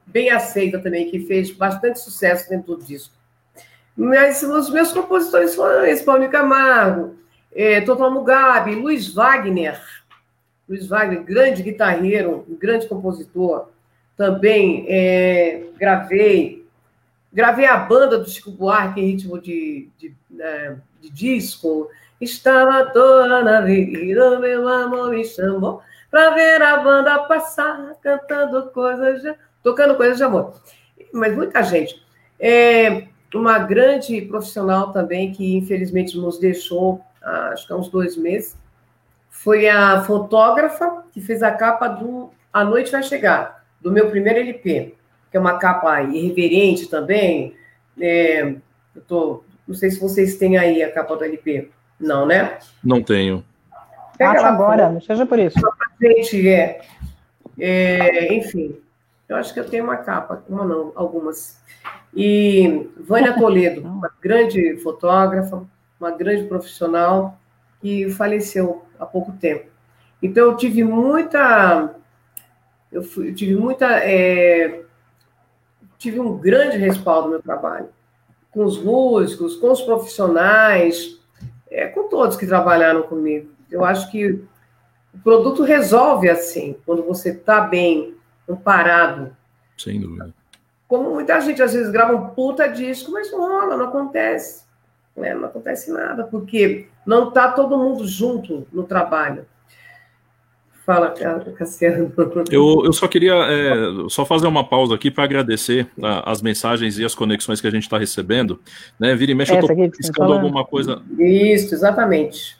bem aceita também, que fez bastante sucesso dentro do disco. Mas os meus compositores foram esse, Camargo, é, Total Mugabe, Luiz Wagner, Luiz Wagner, grande guitarreiro, grande compositor, também é, gravei Gravei a banda do Chico Buarque em ritmo de, de, é, de disco. Estava toda na vida, meu amor me chamou para ver a banda passar, cantando coisas, de, tocando coisas de amor. Mas muita gente. É, uma grande profissional também que infelizmente nos deixou, acho que há uns dois meses, foi a fotógrafa que fez a capa do A Noite Vai Chegar, do meu primeiro LP que é uma capa irreverente também. É, eu tô, não sei se vocês têm aí a capa do LP. Não, né? Não tenho. Pega Acha agora, não seja por isso. Gente, é, é, enfim, eu acho que eu tenho uma capa, uma não, algumas. E Vânia Toledo, uma grande fotógrafa, uma grande profissional, que faleceu há pouco tempo. Então, eu tive muita. Eu, fui, eu tive muita é, tive um grande respaldo no meu trabalho, com os músicos, com os profissionais, é, com todos que trabalharam comigo. Eu acho que o produto resolve assim, quando você está bem amparado. Sem dúvida. Como muita gente às vezes grava um puta disco, mas não rola, não acontece. Né? Não acontece nada, porque não está todo mundo junto no trabalho. Fala, Cassiano. Eu, eu só queria é, só fazer uma pausa aqui para agradecer a, as mensagens e as conexões que a gente está recebendo. Né? Vira e mexe, Essa eu estou piscando alguma coisa. Isso, exatamente.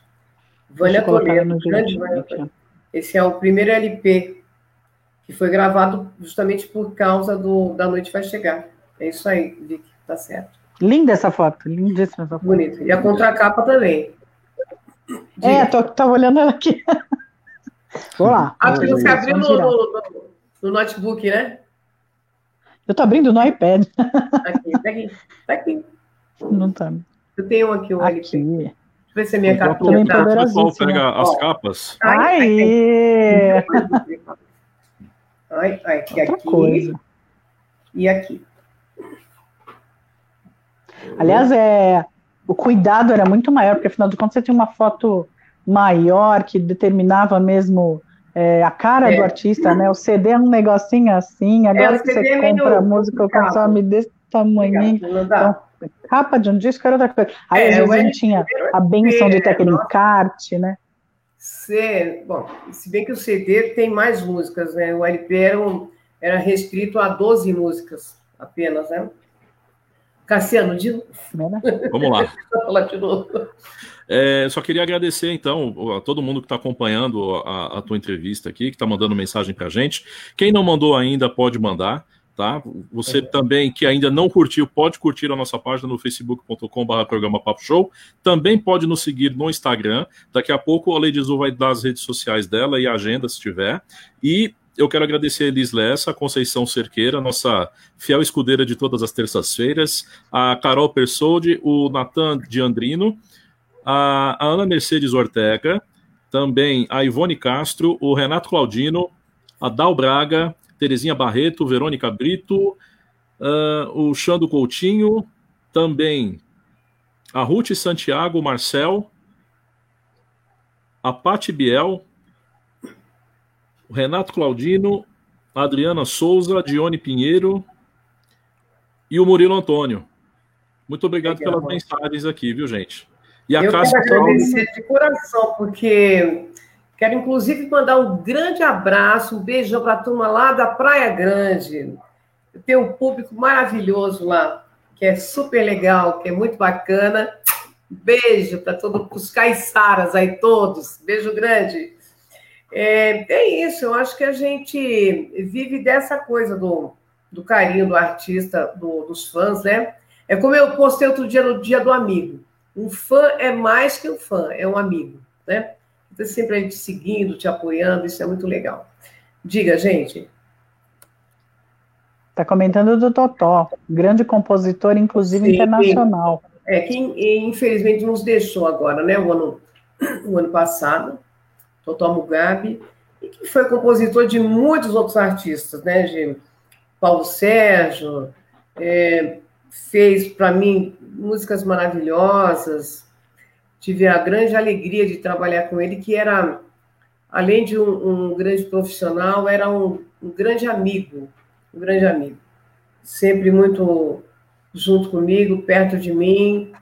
Vânia Toledo, grande Vânia Esse é o primeiro LP que foi gravado justamente por causa do Da Noite Vai Chegar. É isso aí, Vicky, tá certo. Linda essa foto, lindíssima essa foto. Bonito. E a contracapa também. Diga. É, tô, tava olhando ela aqui. Vou lá. Ah, você abriu no, no, no, notebook, né? Eu tô abrindo no iPad. Aqui, tá aqui, tá aqui. Não tá. Eu tenho aqui o aqui. LP. Deixa eu ver se a minha capinha tá. O pessoal pega as capas. Ai, ai, ai, aqui, aqui. Coisa. E aqui. Aliás, é, o cuidado era muito maior, porque afinal de contas você tinha uma foto maior que determinava mesmo é, a cara é. do artista, né? O CD é um negocinho assim, é, agora é, que você é compra música consome desse tamanho. Então, capa de um disco era outra coisa. Aí é, às vezes a gente tinha a benção de ter aquele encarte, né? C, bom, se bem que o CD tem mais músicas, né? O LP era, um, era restrito a 12 músicas apenas, né? Cassiano, de novo. Vamos lá. É, só queria agradecer, então, a todo mundo que está acompanhando a, a, tua entrevista aqui, que está mandando mensagem para a gente. Quem não mandou ainda, pode mandar. Tá? Você é. também que ainda não curtiu, pode curtir a nossa página no facebook.com.br programa Papo Show. Também pode nos seguir no Instagram. Daqui a pouco a Lady Azul vai dar as redes sociais dela e a agenda, se tiver. E eu quero agradecer a Elis Lessa, a Conceição Cerqueira, nossa fiel escudeira de todas as terças-feiras, a Carol Persoldi, o Natan Diandrino, a, a Ana Mercedes Ortega, também a Ivone Castro, o Renato Claudino, a Dal Braga, Terezinha Barreto, Verônica Brito, uh, o Xando Coutinho, também a Ruth Santiago Marcel, a Pati Biel, o Renato Claudino, a Adriana Souza, Dione Pinheiro e o Murilo Antônio. Muito obrigado Legal. pelas mensagens aqui, viu, gente? E a Eu quero agradecer de coração, porque quero inclusive mandar um grande abraço, um beijão para a turma lá da Praia Grande. Tenho um público maravilhoso lá, que é super legal, que é muito bacana. Beijo para todos os caiçaras aí todos. Beijo grande. É, é isso, eu acho que a gente vive dessa coisa do, do carinho do artista, do, dos fãs, né? É como eu postei outro dia no Dia do Amigo. Um fã é mais que um fã, é um amigo, né? Então, sempre a gente seguindo, te apoiando, isso é muito legal. Diga, gente. Está comentando do Totó, grande compositor, inclusive Sim, internacional. É, que infelizmente nos deixou agora, né? O ano, o ano passado. Totó Mugabe, e que foi compositor de muitos outros artistas, né? De Paulo Sérgio, é, fez para mim músicas maravilhosas. Tive a grande alegria de trabalhar com ele, que era, além de um, um grande profissional, era um, um grande amigo, um grande amigo. Sempre muito junto comigo, perto de mim.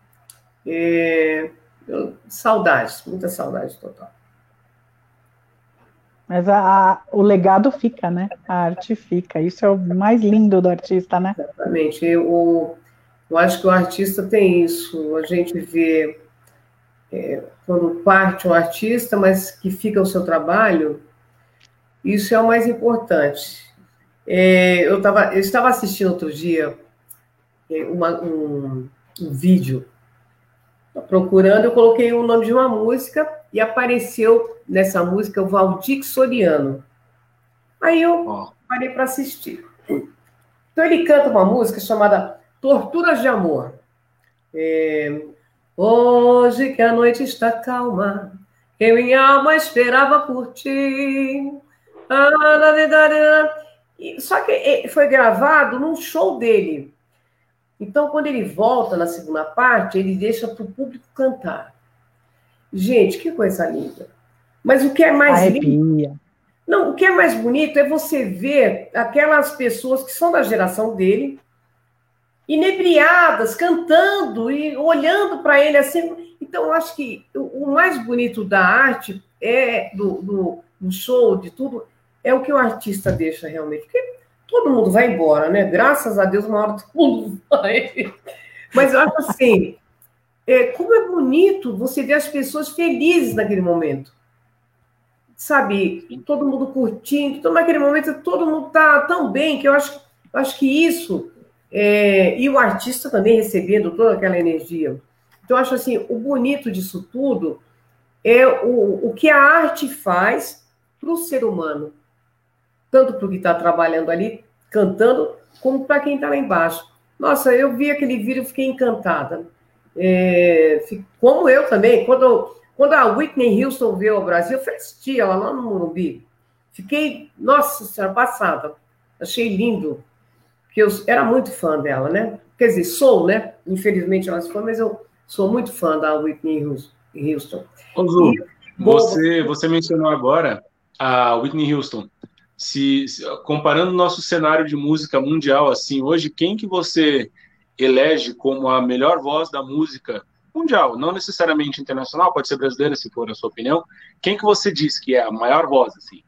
É, eu, saudades, muita saudade total. Mas a, a, o legado fica, né? A arte fica. Isso é o mais lindo do artista, né? Exatamente. Eu, eu acho que o artista tem isso. A gente vê é, quando parte um artista, mas que fica o seu trabalho, isso é o mais importante. É, eu, tava, eu estava assistindo outro dia é, uma, um, um vídeo procurando, eu coloquei o nome de uma música e apareceu nessa música o Valdir Soriano. Aí eu parei para assistir. Então ele canta uma música chamada Torturas de Amor. É, Hoje que a noite está calma, que minha alma esperava por ti. Só que foi gravado num show dele. Então, quando ele volta na segunda parte, ele deixa para o público cantar. Gente, que coisa linda. Mas o que é mais Arrepia. lindo. Não, o que é mais bonito é você ver aquelas pessoas que são da geração dele, inebriadas, cantando e olhando para ele assim. Então, eu acho que o mais bonito da arte é do, do, do show, de tudo, é o que o artista deixa realmente. Porque todo mundo vai embora, né? Graças a Deus, uma hora todo mundo vai. Mas eu acho assim, é, como é bonito você ver as pessoas felizes naquele momento. sabe, todo mundo curtindo, todo naquele momento todo mundo tá tão bem que eu acho, acho que isso é, e o artista também recebendo toda aquela energia. Então, eu acho assim, o bonito disso tudo é o, o que a arte faz para o ser humano, tanto para o que está trabalhando ali, cantando, como para quem está lá embaixo. Nossa, eu vi aquele vídeo e fiquei encantada. É, como eu também, quando, quando a Whitney Houston veio ao Brasil, eu assisti ela lá no Morumbi. Fiquei, nossa senhora, passada. Achei lindo. Porque eu era muito fã dela, né? Quer dizer, sou, né? Infelizmente ela se foi, mas eu sou muito fã da Whitney Houston. Ô, e, você, você mencionou agora a Whitney Houston. Se, se, comparando o nosso cenário de música mundial assim hoje, quem que você elege como a melhor voz da música mundial, não necessariamente internacional, pode ser brasileira, se for a sua opinião. Quem que você diz que é a maior voz, assim?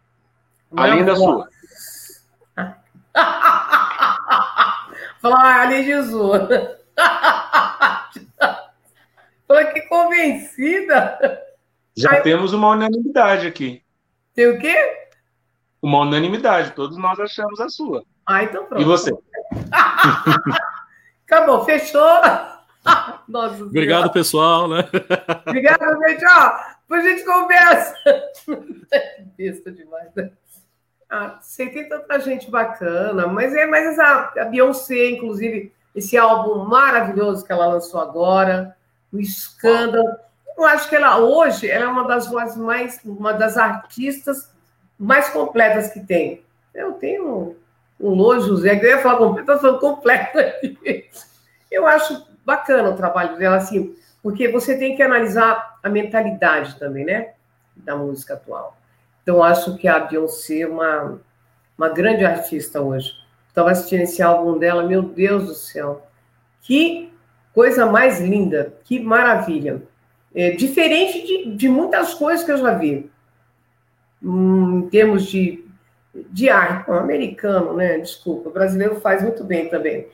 Maior além voz. da sua. Falar, além Jesus. Falei, que convencida. Já Ai, temos uma unanimidade aqui. Tem o quê? Uma unanimidade, todos nós achamos a sua. Ah, então pronto. E você? Acabou, fechou. Nossa Obrigado, senhora. pessoal, né? Obrigado, gente. Ó, depois a gente conversa. Besta demais, né? Ah, sei, tem tanta gente bacana, mas é mais essa a Beyoncé, inclusive, esse álbum maravilhoso que ela lançou agora, o escândalo. Eu acho que ela hoje ela é uma das vozes mais, uma das artistas mais completas que tem. Eu tenho um Lô José, que eu ia falar completo, estou falando completo aqui. Eu acho bacana o trabalho dela, assim, porque você tem que analisar a mentalidade também, né? Da música atual. Então, acho que a Beyoncé é uma, uma grande artista hoje. Estava assistindo esse álbum dela, meu Deus do céu. Que coisa mais linda, que maravilha. É, diferente de, de muitas coisas que eu já vi. Hum, em termos de, de arte, americano, né? Desculpa, o brasileiro faz muito bem também.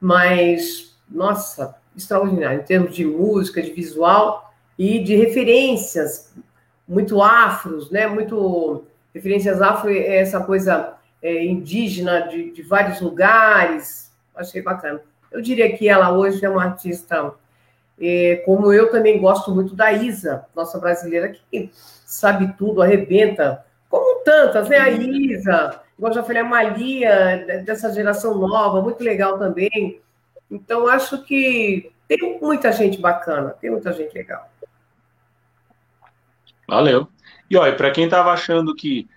Mas, nossa, extraordinário. Em termos de música, de visual e de referências muito afros, né? Muito referências afro, é essa coisa é, indígena de, de vários lugares. Achei bacana. Eu diria que ela hoje é uma artista, é, como eu também gosto muito da Isa, nossa brasileira, que sabe tudo, arrebenta, como tantas, né? A Isa, igual já falei, a Malia, dessa geração nova, muito legal também. Então, acho que tem muita gente bacana, tem muita gente legal. Valeu. E olha, para quem estava achando que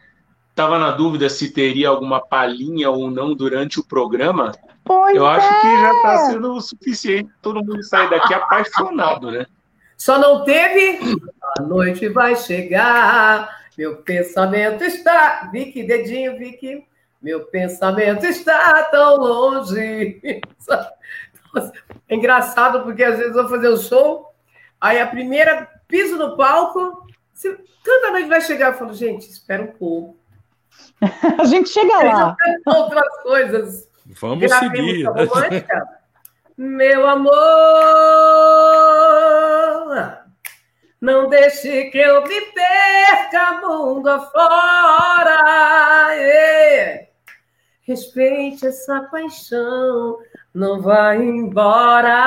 estava na dúvida se teria alguma palhinha ou não durante o programa, Pois eu é. acho que já está sendo o suficiente todo mundo sair daqui apaixonado, né? Só não teve. A noite vai chegar, meu pensamento está. Vicky, dedinho, Vicky. Meu pensamento está tão longe. É engraçado porque às vezes eu vou fazer o um show, aí a primeira piso no palco, se, canta a noite vai chegar. Eu falo, gente, espera um pouco. a gente chega lá. Outras coisas Vamos seguir. Meu amor, não deixe que eu me perca mundo afora. Yeah. Respeite essa paixão, não vá embora.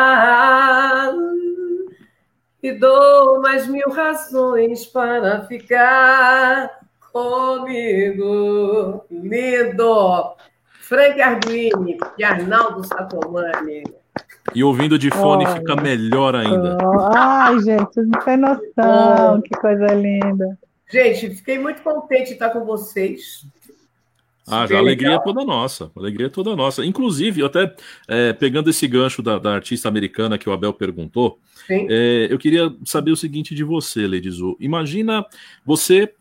E dou mais mil razões para ficar comigo. Lindo! Frank Arduini e Arnaldo Sacomani. E ouvindo de fone Olha. fica melhor ainda. Ai, gente, não tem noção, que coisa linda. Gente, fiquei muito contente de estar com vocês. Ah, já a alegria toda nossa, a alegria é toda nossa. Inclusive, até é, pegando esse gancho da, da, artista americana que o Abel perguntou, é, eu queria saber o seguinte de você, Lady Zu. Imagina você,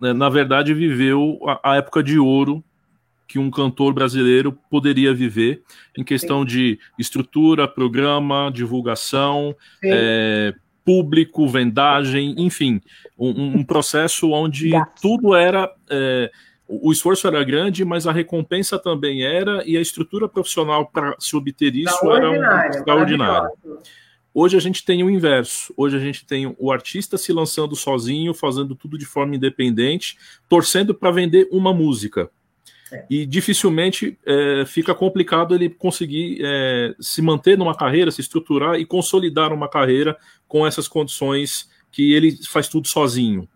né, na verdade, viveu a, a época de ouro que um cantor brasileiro poderia viver em questão Sim. de estrutura, programa, divulgação, é, público, vendagem, enfim, um, um processo onde tudo era. É, o esforço era grande, mas a recompensa também era, e a estrutura profissional para se obter isso era um extraordinária. Hoje a gente tem o inverso. Hoje a gente tem o artista se lançando sozinho, fazendo tudo de forma independente, torcendo para vender uma música. É. E dificilmente é, fica complicado ele conseguir é, se manter numa carreira, se estruturar e consolidar uma carreira com essas condições que ele faz tudo sozinho.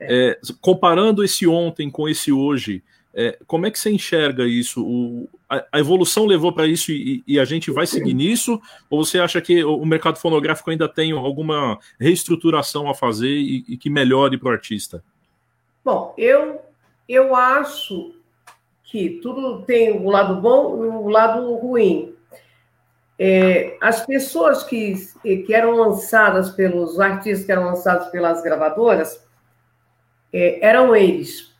É. É, comparando esse ontem com esse hoje, é, como é que você enxerga isso? O, a, a, evolução levou para isso e, e, a gente vai seguir nisso? Ou você acha que o mercado fonográfico ainda tem alguma reestruturação a fazer e, e que melhore para o artista? Bom, eu, eu acho que tudo tem o lado bom e o lado ruim. É, as pessoas que, que eram lançadas pelos artistas que eram lançados pelas gravadoras é, eram eles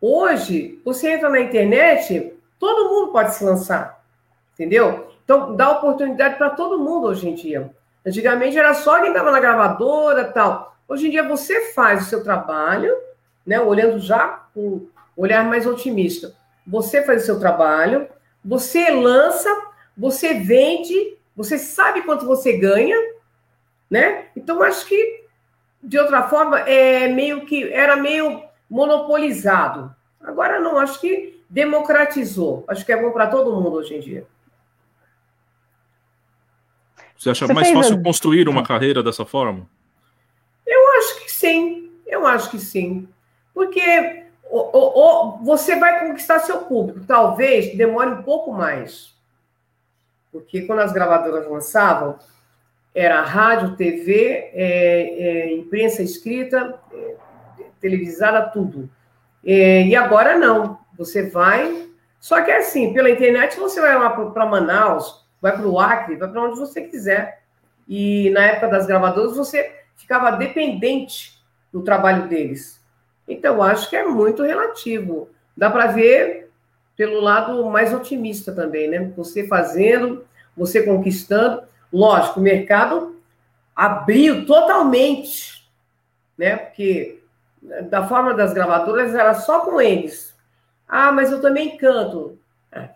Hoje, você entra na internet, todo mundo pode se lançar, entendeu? Então, dá oportunidade para todo mundo hoje em dia. Antigamente era só quem estava na gravadora tal. Hoje em dia você faz o seu trabalho, né? Olhando já com um olhar mais otimista. Você faz o seu trabalho, você lança, você vende, você sabe quanto você ganha, né? Então acho que de outra forma é meio que era meio monopolizado. Agora não, acho que democratizou. Acho que é bom para todo mundo hoje em dia. Você acha Você mais fácil a... construir uma carreira dessa forma? Eu acho que sim. Eu acho que sim. Porque o, o, o, você vai conquistar seu público. Talvez demore um pouco mais. Porque quando as gravadoras lançavam, era rádio, TV, é, é, imprensa escrita, é, televisada, tudo. É, e agora não. Você vai. Só que é assim, pela internet você vai lá para Manaus, vai para o Acre, vai para onde você quiser. E na época das gravadoras você ficava dependente do trabalho deles. Então, acho que é muito relativo. Dá para ver pelo lado mais otimista também, né? Você fazendo, você conquistando. Lógico, o mercado abriu totalmente, né? Porque da forma das gravadoras era só com eles. Ah, mas eu também canto. É.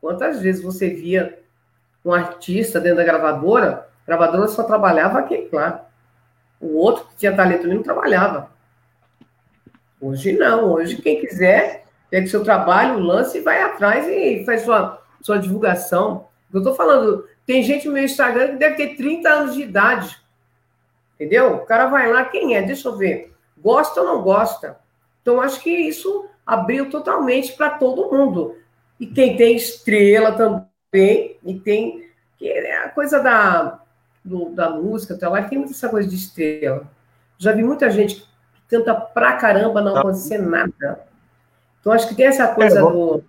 Quantas vezes você via um artista dentro da gravadora? A gravadora só trabalhava aquele lá. O outro que tinha talento não trabalhava. Hoje não. Hoje quem quiser pega seu trabalho, lance e vai atrás e faz sua, sua divulgação. Eu estou falando, tem gente no meu Instagram que deve ter 30 anos de idade. Entendeu? O cara vai lá, quem é? Deixa eu ver gosta ou não gosta. Então, acho que isso abriu totalmente para todo mundo. E quem tem estrela também, e tem. É a coisa da, do, da música, tá lá, tem muita essa coisa de estrela. Já vi muita gente canta pra caramba, não tá. acontecer nada. Então, acho que tem essa coisa é, do.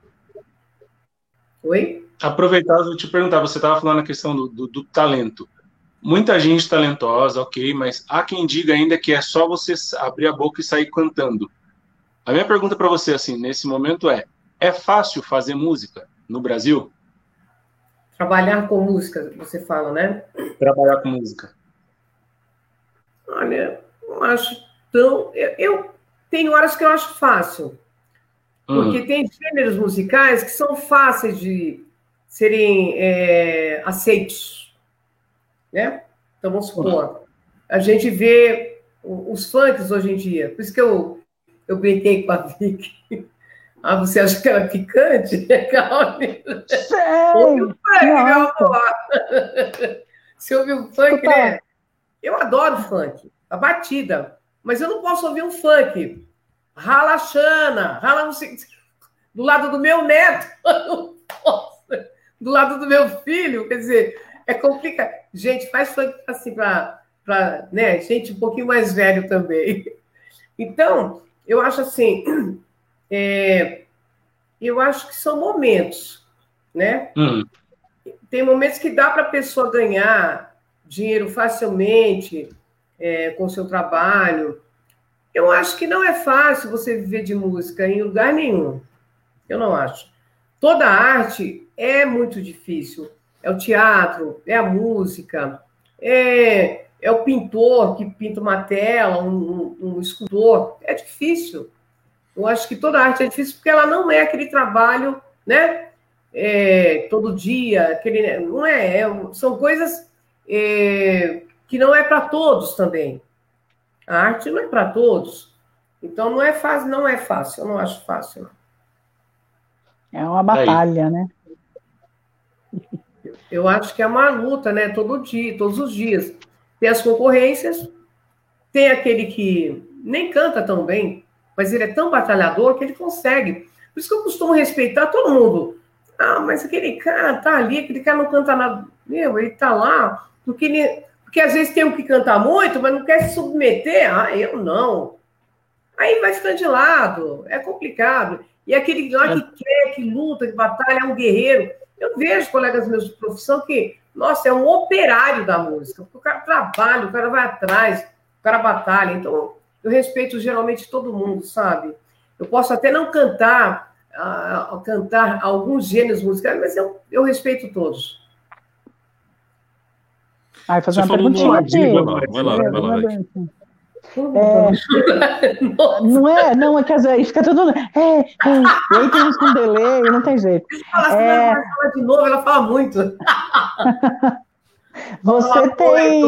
Oi? Aproveitar, eu te perguntar, você estava falando a questão do, do, do talento muita gente talentosa, ok, mas há quem diga ainda que é só você abrir a boca e sair cantando. A minha pergunta para você, assim, nesse momento é: é fácil fazer música no Brasil? Trabalhar com música, você fala, né? Trabalhar com música. Olha, não acho tão. Eu, eu tenho horas que eu acho fácil. Porque uhum. tem gêneros musicais que são fáceis de serem é, aceitos né? Então, vamos supor, a gente vê os funks hoje em dia, por isso que eu, eu brinquei com a Vicky. Ah, você acha que ela é picante? Calma. Ouve o funk, meu amor. Se ouvir o funk, né? Eu adoro funk, a batida, mas eu não posso ouvir um funk. Rala Xana, rala do lado do meu neto, do lado do meu filho, quer dizer, é complicado. Gente, faz funk assim para né, gente um pouquinho mais velho também. Então, eu acho assim, é, eu acho que são momentos, né? Uhum. Tem momentos que dá para a pessoa ganhar dinheiro facilmente é, com o seu trabalho. Eu acho que não é fácil você viver de música em lugar nenhum. Eu não acho. Toda arte é muito difícil é o teatro, é a música, é, é o pintor que pinta uma tela, um, um, escultor. É difícil. Eu acho que toda arte é difícil porque ela não é aquele trabalho, né? É, todo dia, aquele, não é, é, são coisas é, que não é para todos também. A arte não é para todos. Então não é fácil, não é fácil, eu não acho fácil. Não. É uma batalha, Aí. né? Eu acho que é uma luta, né? Todo dia, todos os dias. Tem as concorrências, tem aquele que nem canta tão bem, mas ele é tão batalhador que ele consegue. Por isso que eu costumo respeitar todo mundo. Ah, mas aquele cara tá ali, aquele cara não canta nada. Meu, ele tá lá, porque ele. Porque às vezes tem um que canta muito, mas não quer se submeter. Ah, eu não. Aí vai ficando de lado, é complicado. E aquele lá que quer, que luta, que batalha, é um guerreiro. Eu vejo colegas meus de profissão que, nossa, é um operário da música. O cara trabalha, o cara vai atrás, o cara batalha. Então, eu respeito geralmente todo mundo, sabe? Eu posso até não cantar, uh, cantar alguns gêneros musicais, mas eu, eu respeito todos. Ah, fazer Você uma perguntinha aqui. Vai lá, vai lá, vai lá. É, não é, não, é que às vezes fica tudo. É, é, e aí tem uns com delay, não tem jeito. Fala assim, é... ela fala de novo, ela fala muito. Você tem.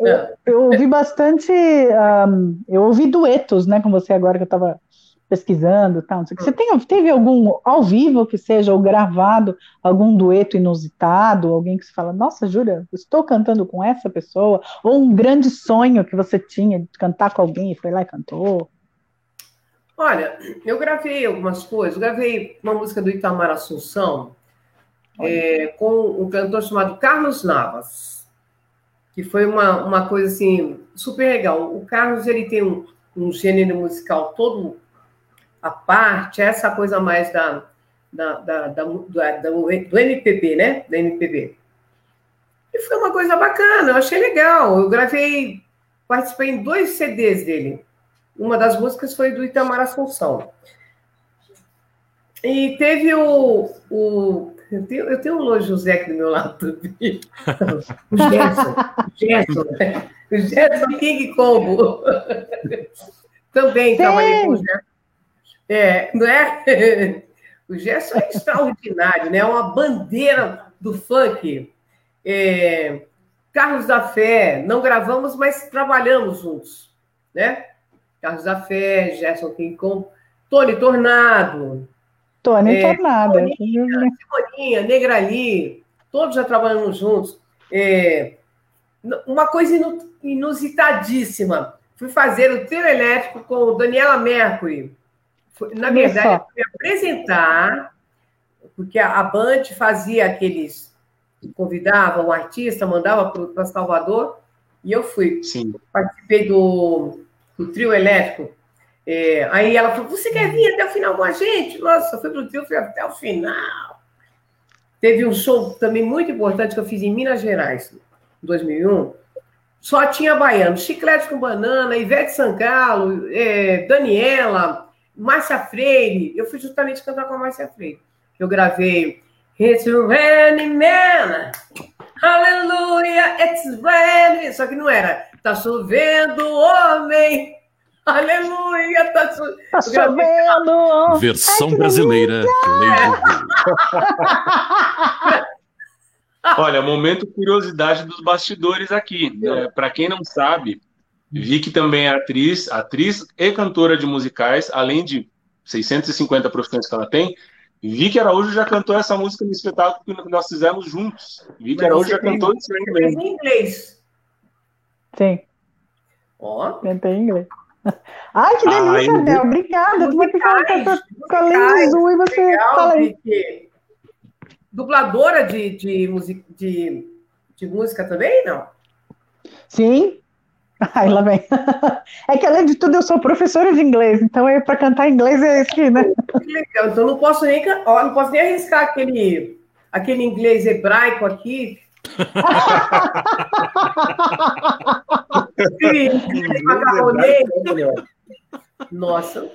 Eu, eu, ouvi bastante. Um, eu ouvi duetos, né, com você agora que eu estava pesquisando, tal, Você tem, teve algum ao vivo que seja ou gravado algum dueto inusitado, alguém que se fala, nossa, Júlia, estou cantando com essa pessoa, ou um grande sonho que você tinha de cantar com alguém e foi lá e cantou? Olha, eu gravei algumas coisas, gravei uma música do Itamar Assunção é, com um cantor chamado Carlos Navas, que foi uma, uma coisa assim super legal. O Carlos ele tem um, um gênero musical todo a parte, essa coisa mais da, da, da, da, do, do MPB, né? Da MPB. E foi uma coisa bacana, eu achei legal. Eu gravei, participei em dois CDs dele. Uma das músicas foi do Itamar Assunção. E teve o. o eu, tenho, eu tenho o Lô José aqui do meu lado. O Gerson. O Gerson, né? O Gerson King Combo. também Sim. trabalhei com o Gerson. É, não é? O Gerson é extraordinário, né? É uma bandeira do funk. É, Carlos da Fé, não gravamos, mas trabalhamos juntos, né? Carlos da Fé, Gerson Quincom, Tony Tornado. Tony é, Tornado. Simoninha, Simoninha, Negrali, todos já trabalhamos juntos. É, uma coisa inusitadíssima. Fui fazer o trio elétrico com Daniela Mercury na verdade, eu fui apresentar, porque a, Band fazia aqueles. convidava um artista, mandava para Salvador, e eu fui. Sim. Participei do, do trio elétrico. É, aí ela falou: Você quer vir até o final com a gente? Nossa, eu fui para o trio, fui até o final. Teve um show também muito importante que eu fiz em Minas Gerais, em 2001. Só tinha baiano, chiclete com banana, Ivete Sangalo, é, Daniela, Márcia Freire, eu fui justamente cantar com a Márcia Freire. Eu gravei It's raining man, aleluia, it's raining. Só que não era, tá chovendo homem, aleluia, tá, cho... tá chovendo homem. Versão brasileira. Olha, momento curiosidade dos bastidores aqui. É, Para quem não sabe, Vicky também é atriz, atriz e cantora de musicais, além de 650 profissões que ela tem. Vicky Araújo já cantou essa música no espetáculo que nós fizemos juntos. Vicky Araújo já cantou isso em inglês. Sim. Ó. Oh. Cantei em inglês. Ai, que delícia, Ai, Bel. Obrigada. Tu vai ficar com a lente azul e você legal, fala aí. Vicky. Dubladora de, de, de, de música também, não? Sim, Ai, lá vem. É que além de tudo eu sou professora de inglês, então para cantar inglês é isso aqui, né? Que legal. Então não posso nem, ó, não posso nem arriscar aquele, aquele inglês hebraico aqui. Nossa,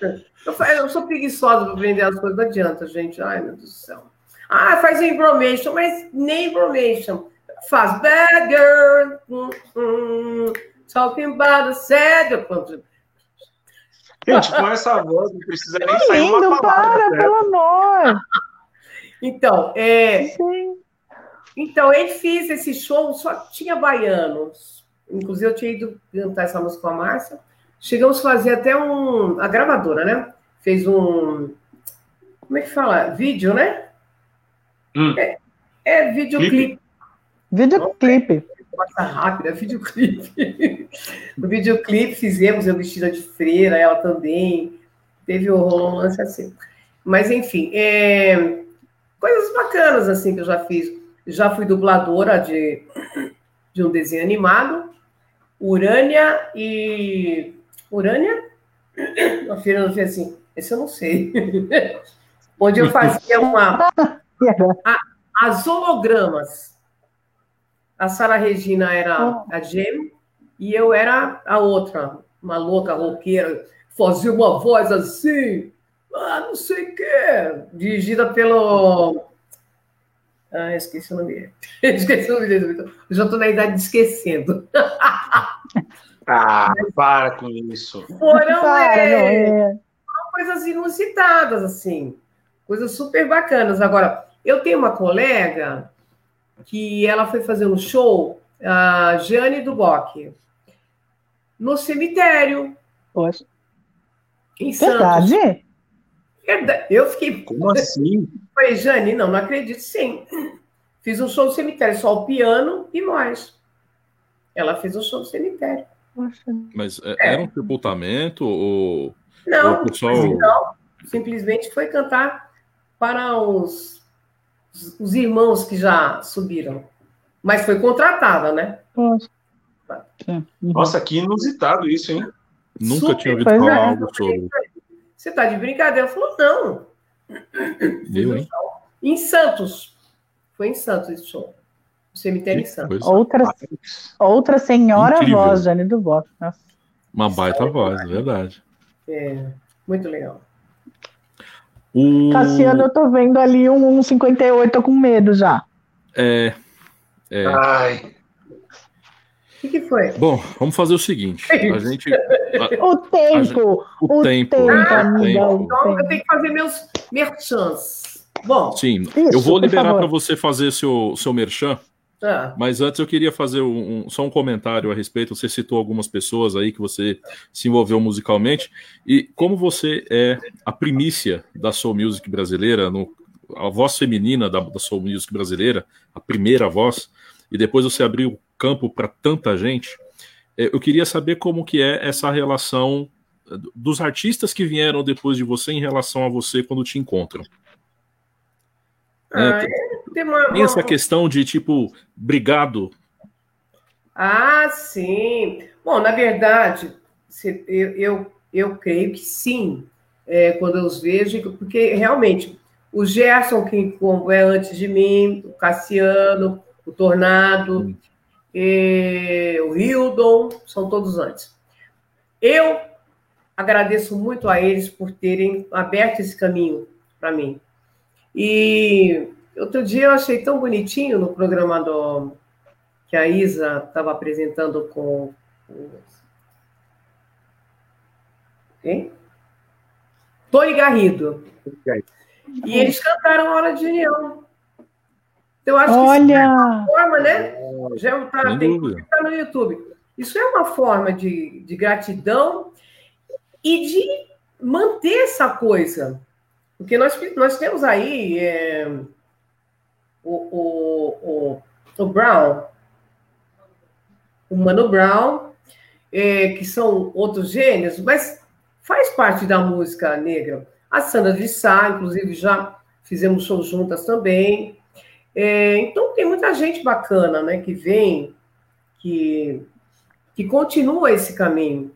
eu, eu sou preguiçosa para aprender as coisas, não adianta, gente. Ai, meu Deus do céu. Ah, faz information, mas nem information. Faz bad girl. Hum, hum. Talking about a sad. Gente, com essa voz não precisa nem sair uma palavra. Para, pelo amor! Então, é, Então, ele fez esse show, só tinha baianos. Inclusive, eu tinha ido cantar essa música com a Márcia. Chegamos a fazer até um. A gravadora, né? Fez um. Como é que fala? Vídeo, né? Hum. É, é videoclipe. Videoclipe. Passa rápida, videoclipe. no videoclipe fizemos eu vestida de freira, ela também. Teve o lance assim. Mas, enfim, é... coisas bacanas assim que eu já fiz. Já fui dubladora de, de um desenho animado, Urânia e. Urânia? A filha fez assim, esse eu não sei. Onde eu fazia uma. A, as hologramas. A Sara Regina era a Gem e eu era a outra, uma louca roqueira, fazia uma voz assim, ah, não sei o quê, dirigida pelo. Ah, esqueci o nome esqueci o nome dele. Eu já estou na idade de esquecendo. ah, para com isso. Foram, para, é, é. coisas inusitadas, assim. Coisas super bacanas. Agora, eu tenho uma colega que ela foi fazer um show, a Jane Duboc, no cemitério. Poxa. Em Verdade? Santos. Eu fiquei. Como assim? Falei, Jane, não, não acredito, sim. Fiz um show no cemitério, só o piano e nós. Ela fez um show no cemitério. Mas é, é. era um sepultamento ou. Não, ou pessoal... não, simplesmente foi cantar para os, os irmãos que já subiram. Mas foi contratada, né? Nossa, Nossa que inusitado isso, hein? Nunca Super. tinha ouvido falar é. algo sobre. Você está de brincadeira? Falou, não. Viu, hein? Em Santos. Foi em Santos esse show. O cemitério em Santos. Outra, outra senhora Incrível. voz, Jane do Box. Uma baita voz, é verdade. É, muito legal. O... Cassiano, eu tô vendo ali um 1,58, tô com medo já. É. é. Ai. O que, foi? Bom, vamos fazer o seguinte. A gente. A, o tempo. A gente, o, o, tempo. tempo ah, amiga, então eu tenho que fazer meus merchans. Bom. Sim, isso, eu vou liberar para você fazer seu, seu merchan. Ah. Mas antes eu queria fazer um, só um comentário a respeito. Você citou algumas pessoas aí que você se envolveu musicalmente. E como você é a primícia da Soul Music brasileira, no, a voz feminina da, da Soul Music brasileira, a primeira voz, e depois você abriu campo para tanta gente, é, eu queria saber como que é essa relação é, dos artistas que vieram depois de você em relação a você quando te encontram. Ah, é, tem, uma, tem essa questão de tipo, obrigado. Ah, sim. Bom, na verdade, eu, eu, eu creio que sim, é, quando eu os vejo, porque realmente o Gerson, que é antes de mim, o Cassiano, o Tornado, e o Hildon, são todos antes. Eu agradeço muito a eles por terem aberto esse caminho para mim. E outro dia eu achei tão bonitinho no programa do, que a Isa estava apresentando com. Quem? Tony Garrido. E eles cantaram a Hora de União. Então, acho Olha. que isso é uma forma, né? Já está tá no YouTube. Isso é uma forma de, de gratidão e de manter essa coisa. Porque nós, nós temos aí é, o, o, o, Brown, o Mano Brown, é, que são outros gênios, mas faz parte da música negra. A Sandra de Sá, inclusive, já fizemos shows juntas também. É, então tem muita gente bacana, né, que vem, que, que continua esse caminho.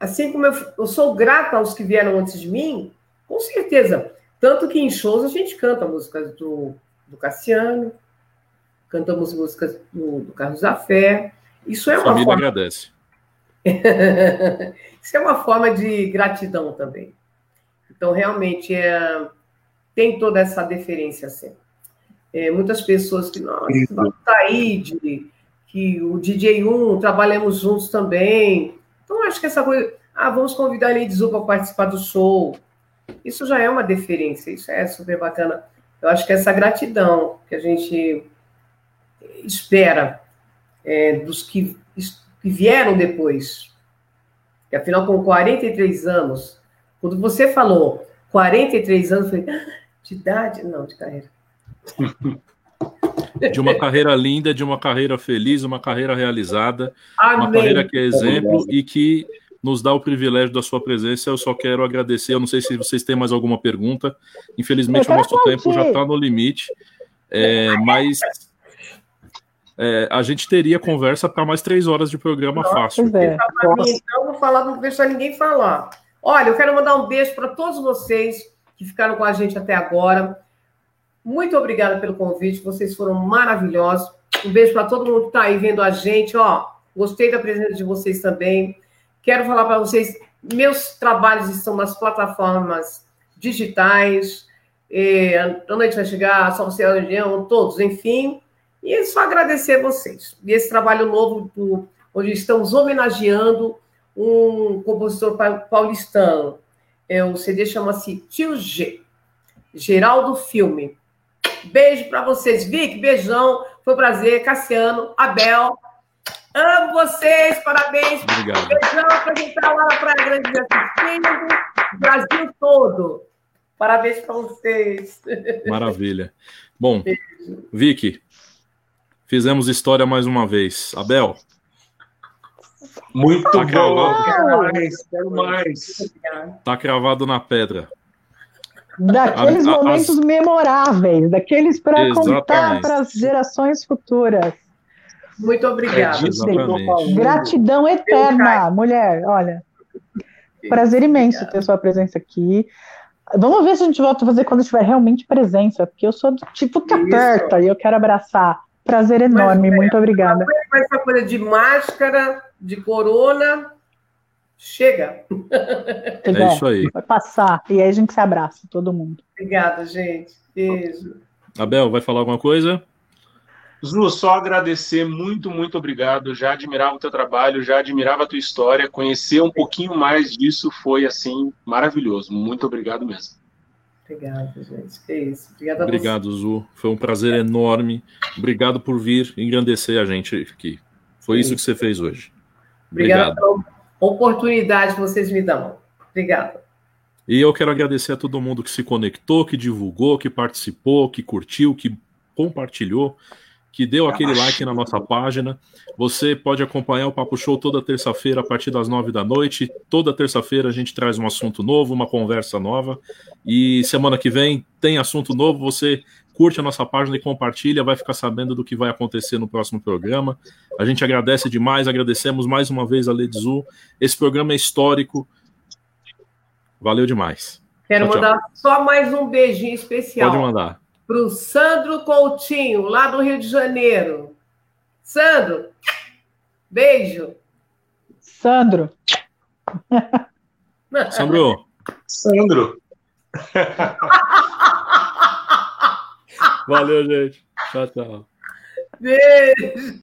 Assim como eu, eu sou grata aos que vieram antes de mim, com certeza. Tanto que em shows a gente canta músicas do, do Cassiano, cantamos músicas do, do Carlos Zafé. Isso é uma Família forma... agradece. Isso é uma forma de gratidão também. Então, realmente, é... tem toda essa deferência sempre. É, muitas pessoas que, nossa, tá aí, de, que o DJ1, trabalhamos juntos também. Então, acho que essa coisa, ah, vamos convidar a Lady Zu para participar do show. Isso já é uma deferência, isso é super bacana. Eu acho que essa gratidão que a gente espera é, dos que, que vieram depois. E afinal, com 43 anos, quando você falou 43 anos, eu falei, ah, de idade? Não, de carreira. De uma carreira linda, de uma carreira feliz, uma carreira realizada, Amém. uma carreira que é exemplo e que nos dá o privilégio da sua presença. Eu só quero agradecer. Eu não sei se vocês têm mais alguma pergunta. Infelizmente, o nosso tempo já está no limite. É, mas é, a gente teria conversa para mais três horas de programa Nossa, fácil. É. Então, vou falar, não vou deixar ninguém falar. Olha, eu quero mandar um beijo para todos vocês que ficaram com a gente até agora. Muito obrigada pelo convite, vocês foram maravilhosos. Um beijo para todo mundo que está aí vendo a gente. Ó, gostei da presença de vocês também. Quero falar para vocês, meus trabalhos estão nas plataformas digitais. E, a noite vai chegar, só você reunião, todos, enfim. E é só agradecer a vocês. E esse trabalho novo, do, onde estamos homenageando um compositor paulistano. É, o CD chama-se Tio G. Geraldo Filme. Beijo para vocês. Vic, beijão. Foi um prazer. Cassiano, Abel. Amo vocês, parabéns. Obrigado. Beijão para quem está lá na Praia Grande assistindo, Brasil todo. Parabéns para vocês. Maravilha. Bom, Beijo. Vicky, fizemos história mais uma vez. Abel. Muito tá bom. Quero mais, quero mais. Tá cravado na pedra. Daqueles a, a, momentos as... memoráveis, daqueles para contar para as gerações futuras. Muito obrigada. É Gratidão eterna, mulher. Olha, prazer imenso ter sua presença aqui. Vamos ver se a gente volta a fazer quando tiver realmente presença, porque eu sou do tipo que aperta e eu quero abraçar. Prazer enorme, Mas, muito obrigada. Essa coisa de máscara, de corona, chega. É isso aí. Vai passar. E aí a gente se abraça, todo mundo. Obrigada, gente. Beijo. Abel, vai falar alguma coisa? Zu, só agradecer, muito, muito obrigado. Já admirava o teu trabalho, já admirava a tua história. Conhecer um pouquinho mais disso foi, assim, maravilhoso. Muito obrigado mesmo. Obrigado, gente. Que isso. Obrigado, obrigado Zu. Foi um prazer enorme. Obrigado por vir engrandecer a gente aqui. Foi isso que você fez hoje. Obrigado, obrigado pela oportunidade que vocês me dão. Obrigado. E eu quero agradecer a todo mundo que se conectou, que divulgou, que participou, que curtiu, que compartilhou que deu aquele like na nossa página. Você pode acompanhar o Papo Show toda terça-feira a partir das nove da noite. Toda terça-feira a gente traz um assunto novo, uma conversa nova. E semana que vem tem assunto novo. Você curte a nossa página e compartilha, vai ficar sabendo do que vai acontecer no próximo programa. A gente agradece demais, agradecemos mais uma vez a Ledzu. Esse programa é histórico. Valeu demais. Quero tchau, mandar tchau. só mais um beijinho especial. Pode mandar para o Sandro Coutinho, lá do Rio de Janeiro. Sandro, beijo. Sandro. Sandro. Sandro. Valeu, gente. Tchau, tchau. Beijo.